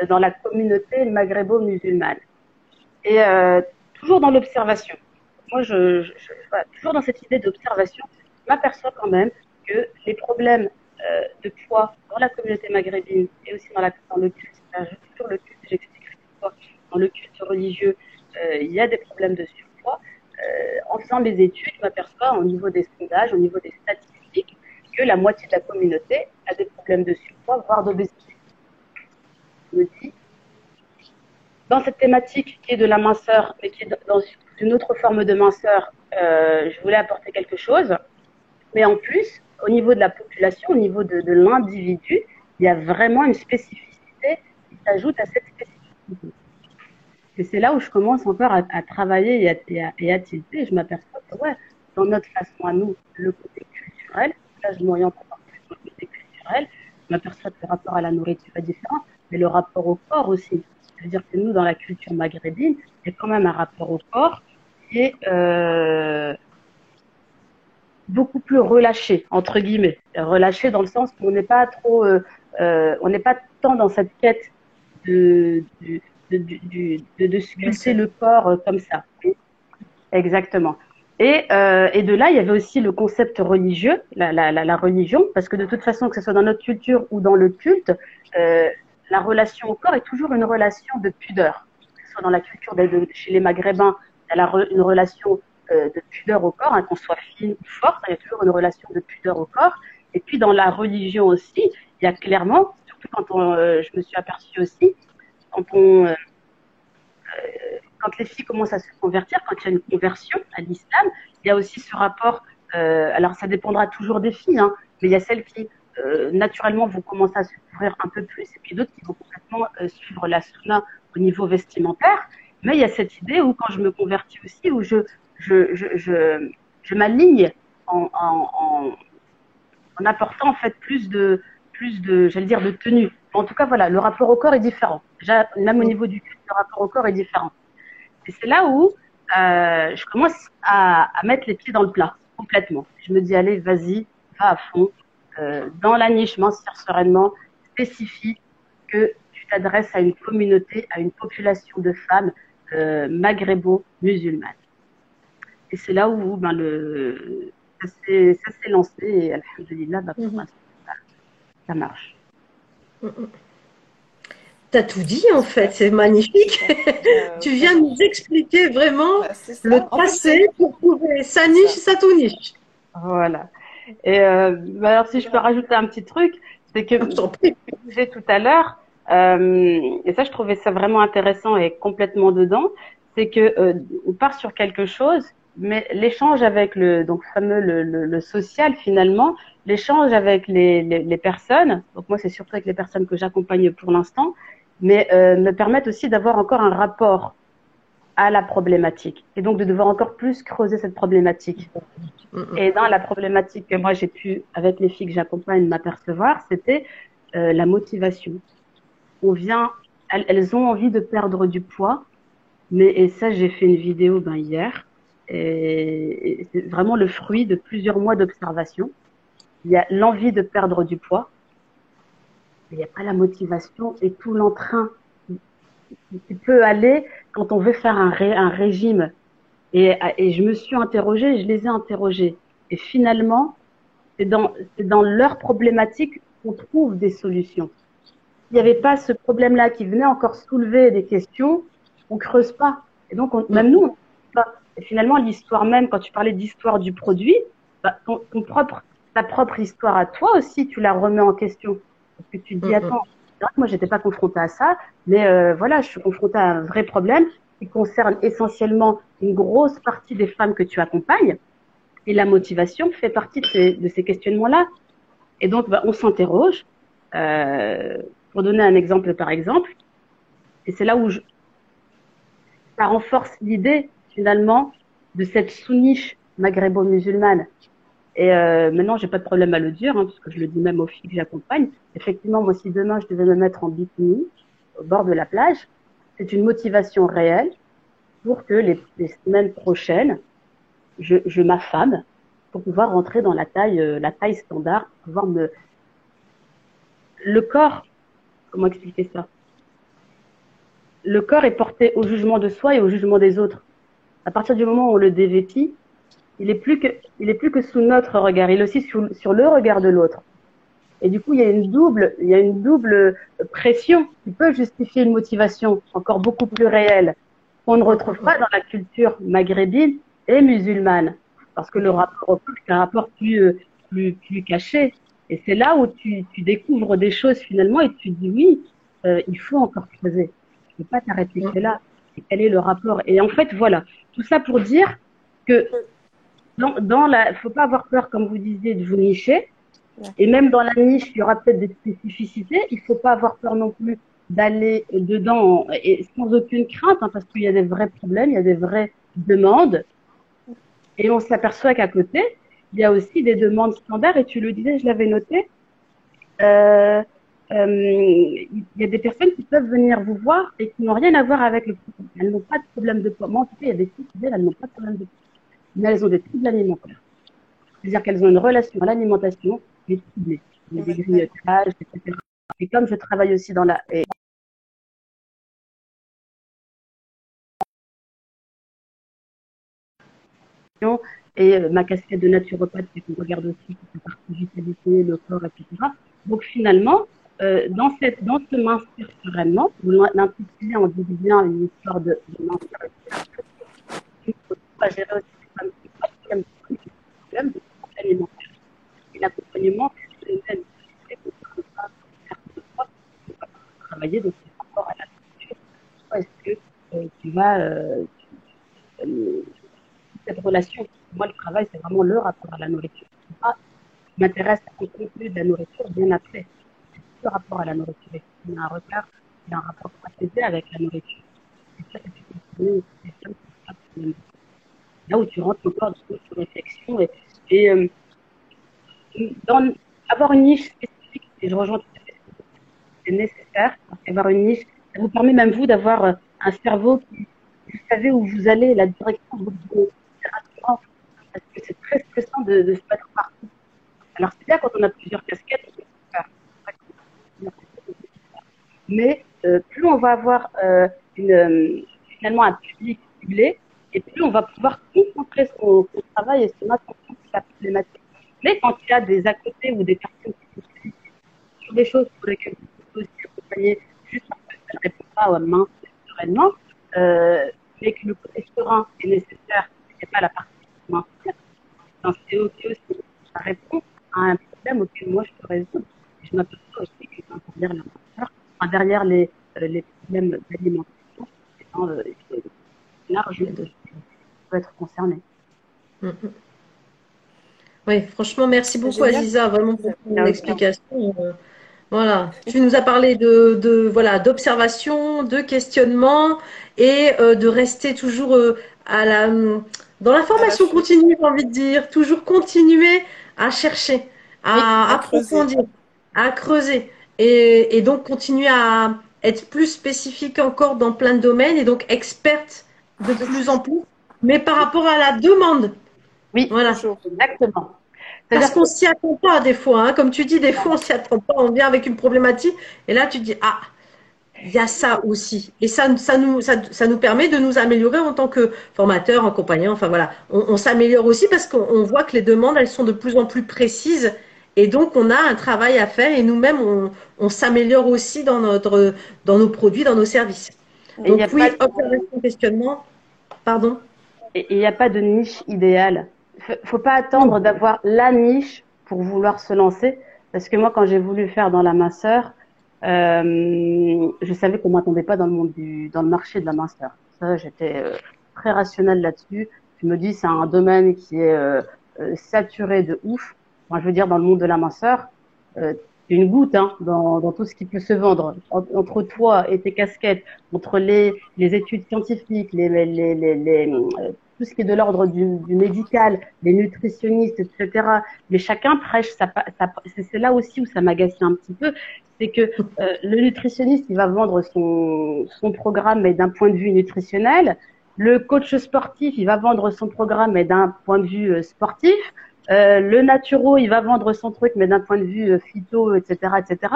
euh, dans la communauté maghrébo-musulmane et euh, toujours dans l'observation. Moi, toujours dans cette idée d'observation, je m'aperçois quand même que les problèmes euh, de poids dans la communauté maghrébine et aussi dans, le culte, religieux, il y a des problèmes de surpoids. En faisant les études, je m'aperçois au niveau des sondages, au niveau des statistiques, que la moitié de la communauté a des problèmes de surpoids, voire d'obésité. Me dis, dans cette thématique qui est de la minceur, mais qui est dans une autre forme de minceur, euh, je voulais apporter quelque chose. Mais en plus, au niveau de la population, au niveau de, l'individu, il y a vraiment une spécificité qui s'ajoute à cette spécificité. Et c'est là où je commence encore à, travailler et à, et tilter. je m'aperçois que, ouais, dans notre façon à nous, le côté culturel, là, je m'oriente encore plus sur le côté culturel, je m'aperçois que le rapport à la nourriture est différent, mais le rapport au corps aussi. C'est-à-dire que nous, dans la culture maghrébine, il y a quand même un rapport au corps qui est euh, plus relâché entre guillemets, relâché dans le sens où on n'est pas trop, euh, euh, on n'est pas tant dans cette quête de de, de, de, de sculpter le corps comme ça. Exactement. Et, euh, et, de là, il y avait aussi le concept religieux, la, la, la, religion, parce que de toute façon, que ce soit dans notre culture ou dans le culte, euh, la relation au corps est toujours une relation de pudeur. Que ce soit dans la culture chez les Maghrébins, il y a une relation euh, de pudeur au corps, hein, qu'on soit fine ou forte, il y a toujours une relation de pudeur au corps. Et puis dans la religion aussi, il y a clairement, surtout quand on, euh, je me suis aperçue aussi, quand on euh, quand les filles commencent à se convertir, quand il y a une conversion à l'islam, il y a aussi ce rapport. Alors ça dépendra toujours des filles, hein, mais il y a celles qui euh, naturellement vont commencer à se couvrir un peu plus, et puis d'autres qui vont complètement euh, suivre la sunna au niveau vestimentaire. Mais il y a cette idée où quand je me convertis aussi, où je m'aligne en, apportant en fait plus de plus de j'allais dire de tenue. En tout cas voilà, le rapport au corps est différent. Même au niveau du culte, le rapport au corps est différent. Et c'est là où euh, je commence à, mettre les pieds dans le plat complètement. Je me dis, allez, vas-y, va à fond. Euh, dans la niche, m'inspire sereinement, spécifie que tu t'adresses à une communauté, à une population de femmes euh, maghrébo-musulmanes. Et c'est là où ben, le, ça s'est lancé et alhamdulillah, ben, mm -hmm. ça, ça marche. Mm -hmm. Tu as tout dit en fait, c'est magnifique. Euh, tu viens nous expliquer vraiment bah, le tracé pour trouver sa niche, sa tout niche. Voilà. Et euh, bah alors si je peux rajouter un petit truc, c'est que j'ai tout à l'heure, euh, et ça je trouvais ça vraiment intéressant et complètement dedans, c'est que euh, on part sur quelque chose, mais l'échange avec le donc fameux le, le, le social finalement, l'échange avec les, les, les, personnes, donc moi c'est surtout avec les personnes que j'accompagne pour l'instant, mais euh, me permettent aussi d'avoir encore un rapport à la problématique et donc de devoir encore plus creuser cette problématique. Et dans la problématique que moi j'ai pu, avec les filles que j'accompagne, m'apercevoir, c'était euh, la motivation. On vient, elles, elles, ont envie de perdre du poids, mais et ça j'ai fait une vidéo ben, hier, et, et c'est vraiment le fruit de plusieurs mois d'observation. Il y a l'envie de perdre du poids, il n'y a pas la motivation et tout l'entrain qui peut aller quand on veut faire un, ré, un régime. Et, et, je me suis interrogée, je les ai interrogés. Et finalement, c'est dans, dans leur problématique qu'on trouve des solutions. S'il n'y avait pas ce problème-là qui venait encore soulever des questions, on creuse pas. Et donc, on, même nous, on pas. Et finalement, l'histoire même, quand tu parlais d'histoire du produit, bah, ton, ton propre, ta propre histoire à toi aussi, tu la remets en question. Parce que tu te dis, attends, c'est vrai que moi, j'étais pas confrontée à ça, mais euh, voilà, je suis confrontée à un vrai problème qui concerne essentiellement une grosse partie des femmes que tu accompagnes. Et la motivation fait partie de ces, questionnements-là. Et donc, bah, on s'interroge. Euh, pour donner un exemple, par exemple, et c'est là où ça renforce l'idée, finalement, de cette sous-niche maghrébo-musulmane et euh, maintenant, j'ai pas de problème à le dire, hein, parce que je le dis même aux filles que j'accompagne. Effectivement, moi, si demain je devais me mettre en bikini au bord de la plage, c'est une motivation réelle pour que les, les semaines prochaines, je, je m'affame pour pouvoir rentrer dans la taille, euh, la taille standard, pour pouvoir me. Le corps, comment expliquer ça? Le corps est porté au jugement de soi et au jugement des autres. À partir du moment où on le dévêtit, il est plus que, il est plus que sous notre regard, il est aussi sur, sur le regard de l'autre. Et du coup, il y a une double, il y a une double pression qui peut justifier une motivation encore beaucoup plus réelle qu'on ne retrouve pas dans la culture maghrébine et musulmane, parce que le rapport au est un rapport plus, plus, plus caché. Et c'est là où tu, tu découvres des choses finalement et tu dis oui, euh, il faut encore creuser. Tu peux pas t'arrêter là. Et quel est le rapport? Et en fait, voilà, tout ça pour dire que dans, dans la, faut pas avoir peur, comme vous disiez, de vous nicher. Ouais. Et même dans la niche, il y aura peut-être des spécificités. Il faut pas avoir peur non plus d'aller dedans et sans aucune crainte, hein, parce qu'il y a des vrais problèmes, il y a des vraies demandes. Et on s'aperçoit qu'à côté, il y a aussi des demandes standards. Et tu le disais, je l'avais noté. Euh, euh, il y a des personnes qui peuvent venir vous voir et qui n'ont rien à voir avec le problème. Elles n'ont pas de problème de poids. Moi, en tout cas, il y a des filles qui disent elles n'ont pas de problème de poids mais elles ont des troubles alimentaires. C'est-à-dire qu'elles ont une relation à l'alimentation, mais ciblée. Il y a des grignotages, etc. Et comme je travaille aussi dans la... Et et euh, ma casquette de naturopathe, c'est qu'on regarde aussi toute la partie vitalité, le corps, etc. Donc finalement, euh, dans, cette, dans ce mincir sereinement, l'intitulé en dit bien une histoire de, de faut gérer aussi les problèmes de alimentaire. Et l'accompagnement, c'est le même. travailler dans ce rapport à la culture. Est-ce que euh, tu vas, euh, tu, cette relation moi, le travail, c'est vraiment le rapport à la nourriture. Ah, je m'intéresse au contenu de la nourriture bien après. Le rapport à la nourriture. Il y a un regard, il y a un rapport apaisé avec la nourriture. C'est ça que tu peux Là où tu rentres encore dans une réflexion et, et euh, dans, avoir une niche spécifique, et je rejoins tout à fait c'est nécessaire, qu'avoir une niche, ça vous permet même vous d'avoir euh, un cerveau qui, vous savez où vous allez, la direction de votre parce que c'est très stressant de, de, se mettre partout. Alors c'est bien quand on a plusieurs casquettes, mais euh, plus on va avoir euh, une, euh, finalement un public ciblé, et plus on va pouvoir concentrer son, son travail et se mettre sur la problématique. Mais quand il y a des à côté ou des personnes qui sont sur des choses pour lesquelles vous pouvez aussi accompagner juste parce que ça ne répond pas aux mains sereinement, euh, mais que le côté serein est nécessaire, c'est pas la partie c'est ok aussi. Ça répond à un problème auquel moi je peux résoudre. Et je m'aperçois aussi que derrière la enfin, derrière les, euh, les problèmes d'alimentation, euh, large de peut être concerné. Mm -hmm. Oui, franchement, merci beaucoup Aziza, vraiment pour ton explication. Euh, voilà, tu nous as parlé de, de voilà d'observation, de questionnement et euh, de rester toujours euh, à la dans la formation continue, j'ai envie de dire, toujours continuer à chercher, à, à approfondir, creuser. à creuser. Et, et, donc continuer à être plus spécifique encore dans plein de domaines et donc experte de plus en plus, mais par rapport à la demande. Oui, voilà. exactement. Parce qu'on s'y attend pas des fois, hein. comme tu dis, des fois on s'y attend pas, on vient avec une problématique et là tu dis ah il y a ça aussi. Et ça, ça, nous, ça, ça, nous permet de nous améliorer en tant que formateur, en compagnon. Enfin voilà, on, on s'améliore aussi parce qu'on voit que les demandes, elles sont de plus en plus précises. Et donc, on a un travail à faire et nous-mêmes, on, on s'améliore aussi dans, notre, dans nos produits, dans nos services. Et donc, oui, de... observation, questionnement. Pardon Et il n'y a pas de niche idéale. Il ne faut pas attendre d'avoir la niche pour vouloir se lancer. Parce que moi, quand j'ai voulu faire dans la minceur, euh, je savais qu'on m'attendait pas dans le monde du, dans le marché de la minceur. Ça, j'étais euh, très rationnelle là-dessus. Je me dis, c'est un domaine qui est euh, euh, saturé de ouf. Moi, je veux dire, dans le monde de la minceur, euh, une goutte hein, dans, dans tout ce qui peut se vendre. entre toi et tes casquettes, entre les, les études scientifiques, les, les, les, les tout ce qui est de l'ordre du, du, médical, les nutritionnistes, etc. Mais chacun prêche sa, sa c'est là aussi où ça m'agace un petit peu, c'est que euh, le nutritionniste, il va vendre son, son programme, mais d'un point de vue nutritionnel. Le coach sportif, il va vendre son programme, mais d'un point de vue euh, sportif. Euh, le naturo, il va vendre son truc, mais d'un point de vue euh, phyto, etc., etc.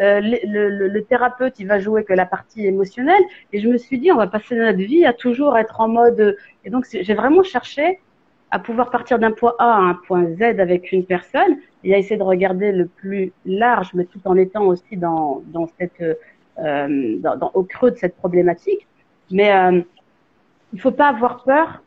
Euh, le, le, le, thérapeute, il va jouer que la partie émotionnelle. Et je me suis dit, on va passer notre vie à toujours être en mode. Et donc, j'ai vraiment cherché à pouvoir partir d'un point A à un point Z avec une personne et à essayer de regarder le plus large, mais tout en étant aussi dans, dans cette, euh, dans, dans, au creux de cette problématique. Mais euh, il faut pas avoir peur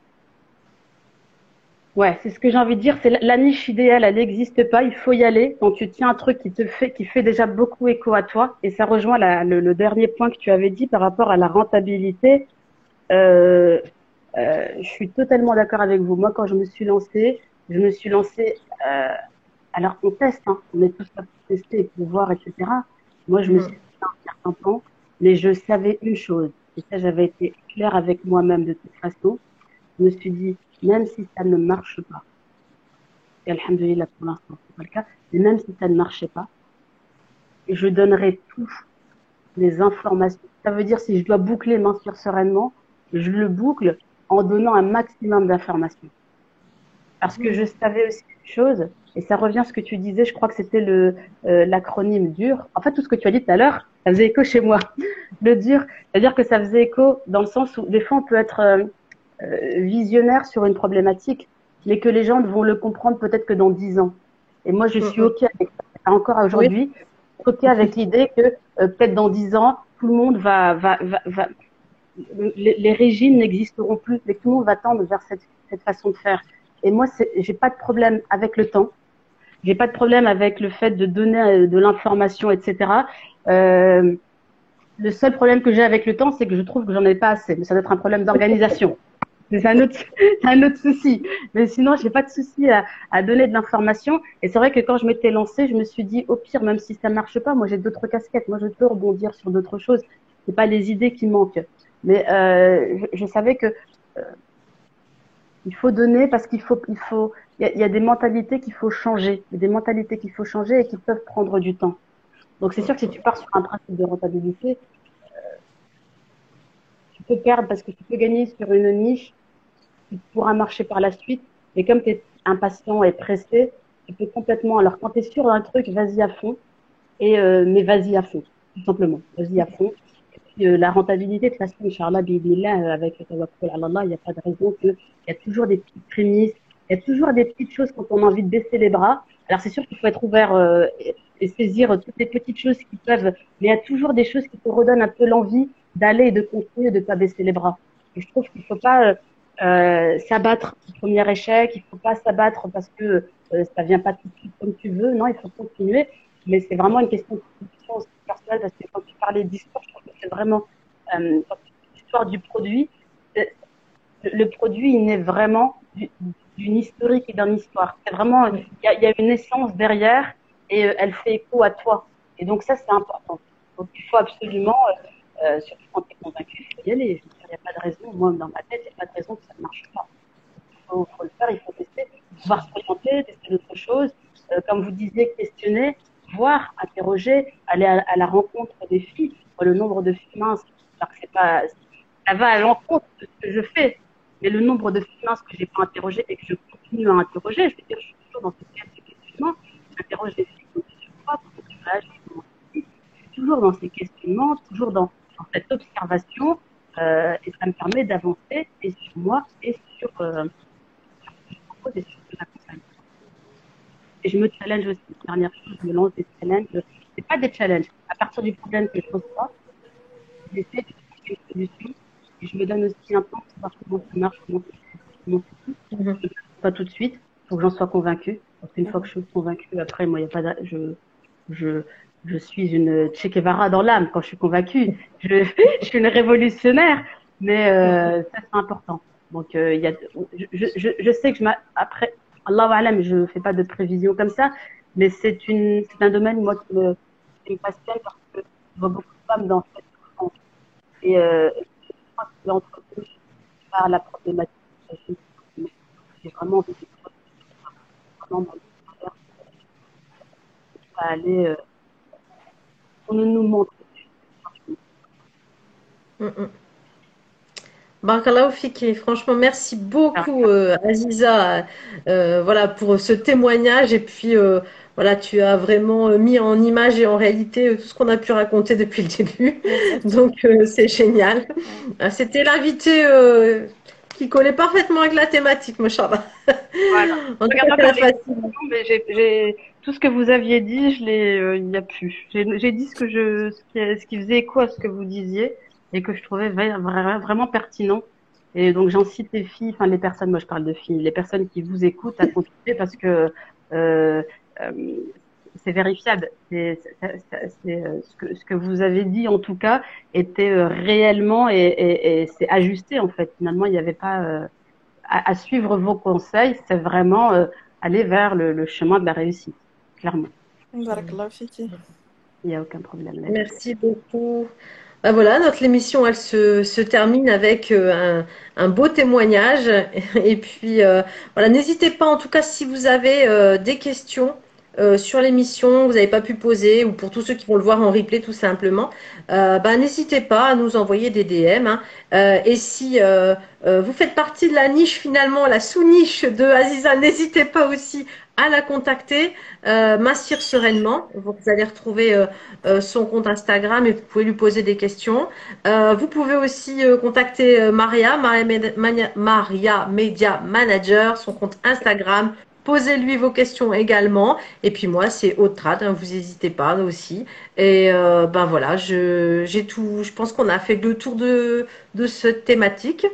Ouais, c'est ce que j'ai envie de dire. C'est la niche idéale, elle n'existe pas. Il faut y aller. Quand tu tiens un truc qui te fait, qui fait déjà beaucoup écho à toi, et ça rejoint la, le, le, dernier point que tu avais dit par rapport à la rentabilité. Euh, euh, je suis totalement d'accord avec vous. Moi, quand je me suis lancée, je me suis lancée. Euh, alors on teste, hein, on est tous là pour tester, pour voir, etc. Moi, je me suis fait un certain temps, mais je savais une chose, et ça, j'avais été claire avec moi-même de toute façon. Je me suis dit, même si ça ne marche pas, et alhamdoulilah pour l'instant, c'est pas le cas, mais même si ça ne marchait pas, je donnerai tout les informations. Ça veut dire si je dois boucler mentir sereinement, je le boucle en donnant un maximum d'informations. parce que je savais aussi une chose, et ça revient à ce que tu disais, je crois que c'était le euh, l'acronyme dur. En fait, tout ce que tu as dit tout à l'heure, ça faisait écho chez moi. Le dur, c'est-à-dire que ça faisait écho dans le sens où des fois on peut être euh, visionnaire sur une problématique, mais que les gens vont le comprendre peut-être que dans dix ans. Et moi, je suis ok avec ça. Encore aujourd'hui, ok avec l'idée que peut-être dans dix ans, tout le monde va, va, va, va les, les, régimes n'existeront plus, mais tout le monde va tendre vers cette, cette façon de faire. Et moi, j'ai pas de problème avec le temps. J'ai pas de problème avec le fait de donner euh, de l'information, etc. Euh, le seul problème que j'ai avec le temps, c'est que je trouve que j'en ai pas assez. Mais ça doit être un problème d'organisation. C'est un autre, un autre souci. Mais sinon, j'ai pas de souci à, à donner de l'information. Et c'est vrai que quand je m'étais lancée, je me suis dit, au pire, même si ça marche pas, moi j'ai d'autres casquettes. Moi, je peux rebondir sur d'autres choses. C'est pas les idées qui manquent. Mais euh, je, savais que euh, il faut donner parce qu'il faut, il faut, il y, y, a des mentalités qu'il faut changer, des mentalités qu'il faut changer et qui peuvent prendre du temps. Donc c'est sûr que si tu pars sur un principe de rentabilité, peux perdre parce que tu peux gagner sur une niche qui pourra marcher par la suite. Mais comme tu es impatient et pressé, tu peux complètement. Alors quand tu es sûr d'un truc, vas-y à fond. Et euh, mais vas-y à fond, tout simplement. Vas-y à fond. Euh, la rentabilité, de toute façon, Inch'Allah, là, avec le tawakkul Allah, il n'y a pas de raison qu'il y a toujours des petites prémices, il y a toujours des petites choses quand on a envie de baisser les bras. Alors c'est sûr qu'il faut être ouvert euh, et saisir toutes les petites choses qui peuvent, mais il y a toujours des choses qui te redonnent un peu l'envie d'aller et de continuer, de ne pas baisser les bras. Et je trouve qu'il faut pas euh, s'abattre au premier échec, il faut pas s'abattre parce que euh, ça vient pas tout de suite comme tu veux. Non, il faut continuer. Mais c'est vraiment une question de personnelle parce que quand tu parlais d'histoire, je trouve que c'est vraiment euh, l'histoire du produit. Le produit, il naît vraiment d'une historique et d'une histoire. C'est vraiment, il y, a, y a une essence derrière et euh, elle fait écho à toi. Et donc ça, c'est important. Donc il faut absolument, euh, surtout quand tu es convaincu, il faut y aller. Il n'y a pas de raison, moi dans ma tête, il n'y a pas de raison que ça ne marche pas. Il faut, le faire, il faut tester, pouvoir s'orienter, tester d'autres choses. Euh, comme vous disiez, questionner, voir, interroger, aller à, la rencontre des filles. Le nombre de filles minces, pas, ça va à l'encontre de ce que je fais. Mais le nombre de filles minces que j'ai pas interrogées et que je continue à interroger, je veux dire, je suis toujours dans ce cas de questionnement, j'interroge des filles sur moi, pour je toujours dans ces questionnements, toujours dans, cette observation, euh, et ça me permet d'avancer et sur moi et sur, euh, sur et sur ce que Et je me challenge aussi. Dernière chose, je me lance des challenges. C'est pas des challenges. À partir du problème que je reçois, j'essaie de trouver une solution et je me donne aussi un temps pour voir comment ça marche, comment ça marche. Pas tout de suite. Faut que j'en sois convaincue. Parce qu'une fois que je suis convaincue, après, moi, il n'y a pas je, je, je suis une Che Guevara dans l'âme quand je suis convaincue. Je, suis une révolutionnaire, mais euh, ça c'est important. Donc euh, il y a, je, sais que je après Allah alam, je fais pas de prévision comme ça, mais c'est une c'est un domaine moi qui me, qui passionne parce que je vois beaucoup de femmes dans cette souffrance. Et euh, je crois que l'entreprise par la problématique, j'ai vraiment envie de vraiment aller on ne nous montre mm -mm. Barakallahu Fiki, franchement, merci beaucoup euh, Aziza euh, voilà, pour ce témoignage. Et puis, euh, voilà, tu as vraiment mis en image et en réalité tout ce qu'on a pu raconter depuis le début. Donc, c'est génial. C'était l'invité qui collait parfaitement avec la thématique, Moshallah. Voilà. en tout cas, mais j'ai tout ce que vous aviez dit, je l'ai, euh, il n'y a plus. J'ai dit ce que je, ce qui, ce qui, faisait écho à ce que vous disiez et que je trouvais vraiment, pertinent. Et donc j'en cite les filles, enfin les personnes, moi je parle de filles, les personnes qui vous écoutent à continuer parce que euh, euh, c'est vérifiable. C'est euh, ce que, ce que vous avez dit en tout cas était euh, réellement et, et, et c'est ajusté en fait. Finalement, il n'y avait pas euh, à, à, suivre vos conseils, c'est vraiment aller vers le, le chemin de la réussite clairement. Il n'y a aucun problème. Là. Merci beaucoup. Ben voilà, notre émission, elle se, se termine avec euh, un, un, beau témoignage. Et puis, euh, voilà, n'hésitez pas, en tout cas, si vous avez euh, des questions, euh, sur l'émission, vous n'avez pas pu poser, ou pour tous ceux qui vont le voir en replay tout simplement, euh, bah, n'hésitez pas à nous envoyer des DM. Hein. Euh, et si vous faites partie de la niche finalement, la sous-niche de Aziza, n'hésitez pas aussi à la contacter, Massir sereinement. Vous allez retrouver son compte Instagram et vous pouvez lui poser des questions. vous pouvez aussi contacter Maria, Maria, Maria Media Manager, son compte Instagram, Posez-lui vos questions également. Et puis moi, c'est Autrad, hein, vous n'hésitez pas aussi. Et euh, ben voilà, je, j'ai tout. Je pense qu'on a fait le tour de, de cette thématique.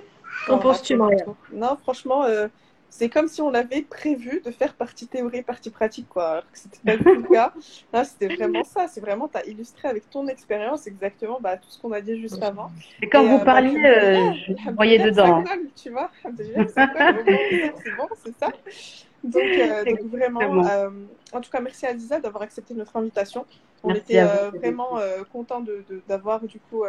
Qu'en penses-tu, Maria? Non, franchement, euh, c'est comme si on l'avait prévu de faire partie théorie, partie pratique, quoi. Alors que c'était pas le cas. c'était vraiment ça. C'est vraiment, tu as illustré avec ton expérience exactement bah, tout ce qu'on a dit juste avant. Et quand vous euh, bah, parliez, je voyais dedans. tu vois, c'est bon, c'est ça. Donc, euh, donc vraiment, euh, en tout cas, merci à Lisa d'avoir accepté notre invitation. On était euh, vraiment content de, d'avoir du coup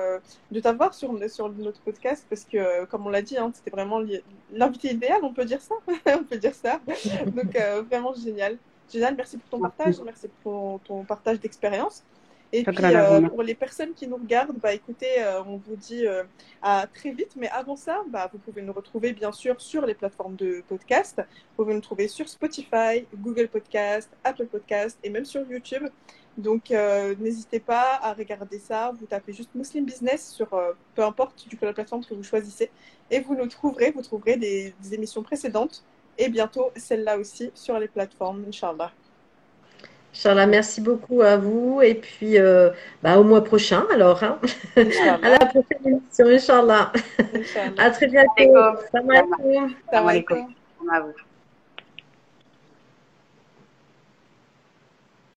de t'avoir sur, sur notre podcast parce que comme on l'a dit, hein, c'était vraiment l'invité idéal, on peut dire ça, on peut dire ça. Donc vraiment génial, génial. Merci pour ton partage, merci pour ton partage d'expérience. Et puis, euh, pour les personnes qui nous regardent, bah, écoutez, euh, on vous dit euh, à très vite. Mais avant ça, bah, vous pouvez nous retrouver, bien sûr, sur les plateformes de podcast. Vous pouvez nous trouver sur Spotify, Google Podcast, Apple Podcast et même sur YouTube. Donc, n'hésitez pas à regarder ça. Vous tapez juste Muslim Business sur peu importe du coup, la plateforme que vous choisissez. Et vous nous trouverez, vous trouverez des, des émissions précédentes et bientôt celle-là aussi sur les plateformes, Inch'Allah. Inch'Allah, merci beaucoup à vous. Et puis, euh, bah, au mois prochain, alors. Hein. à la prochaine émission, Inch'Allah. À très bientôt. Salam alaikum. Salam alaikum.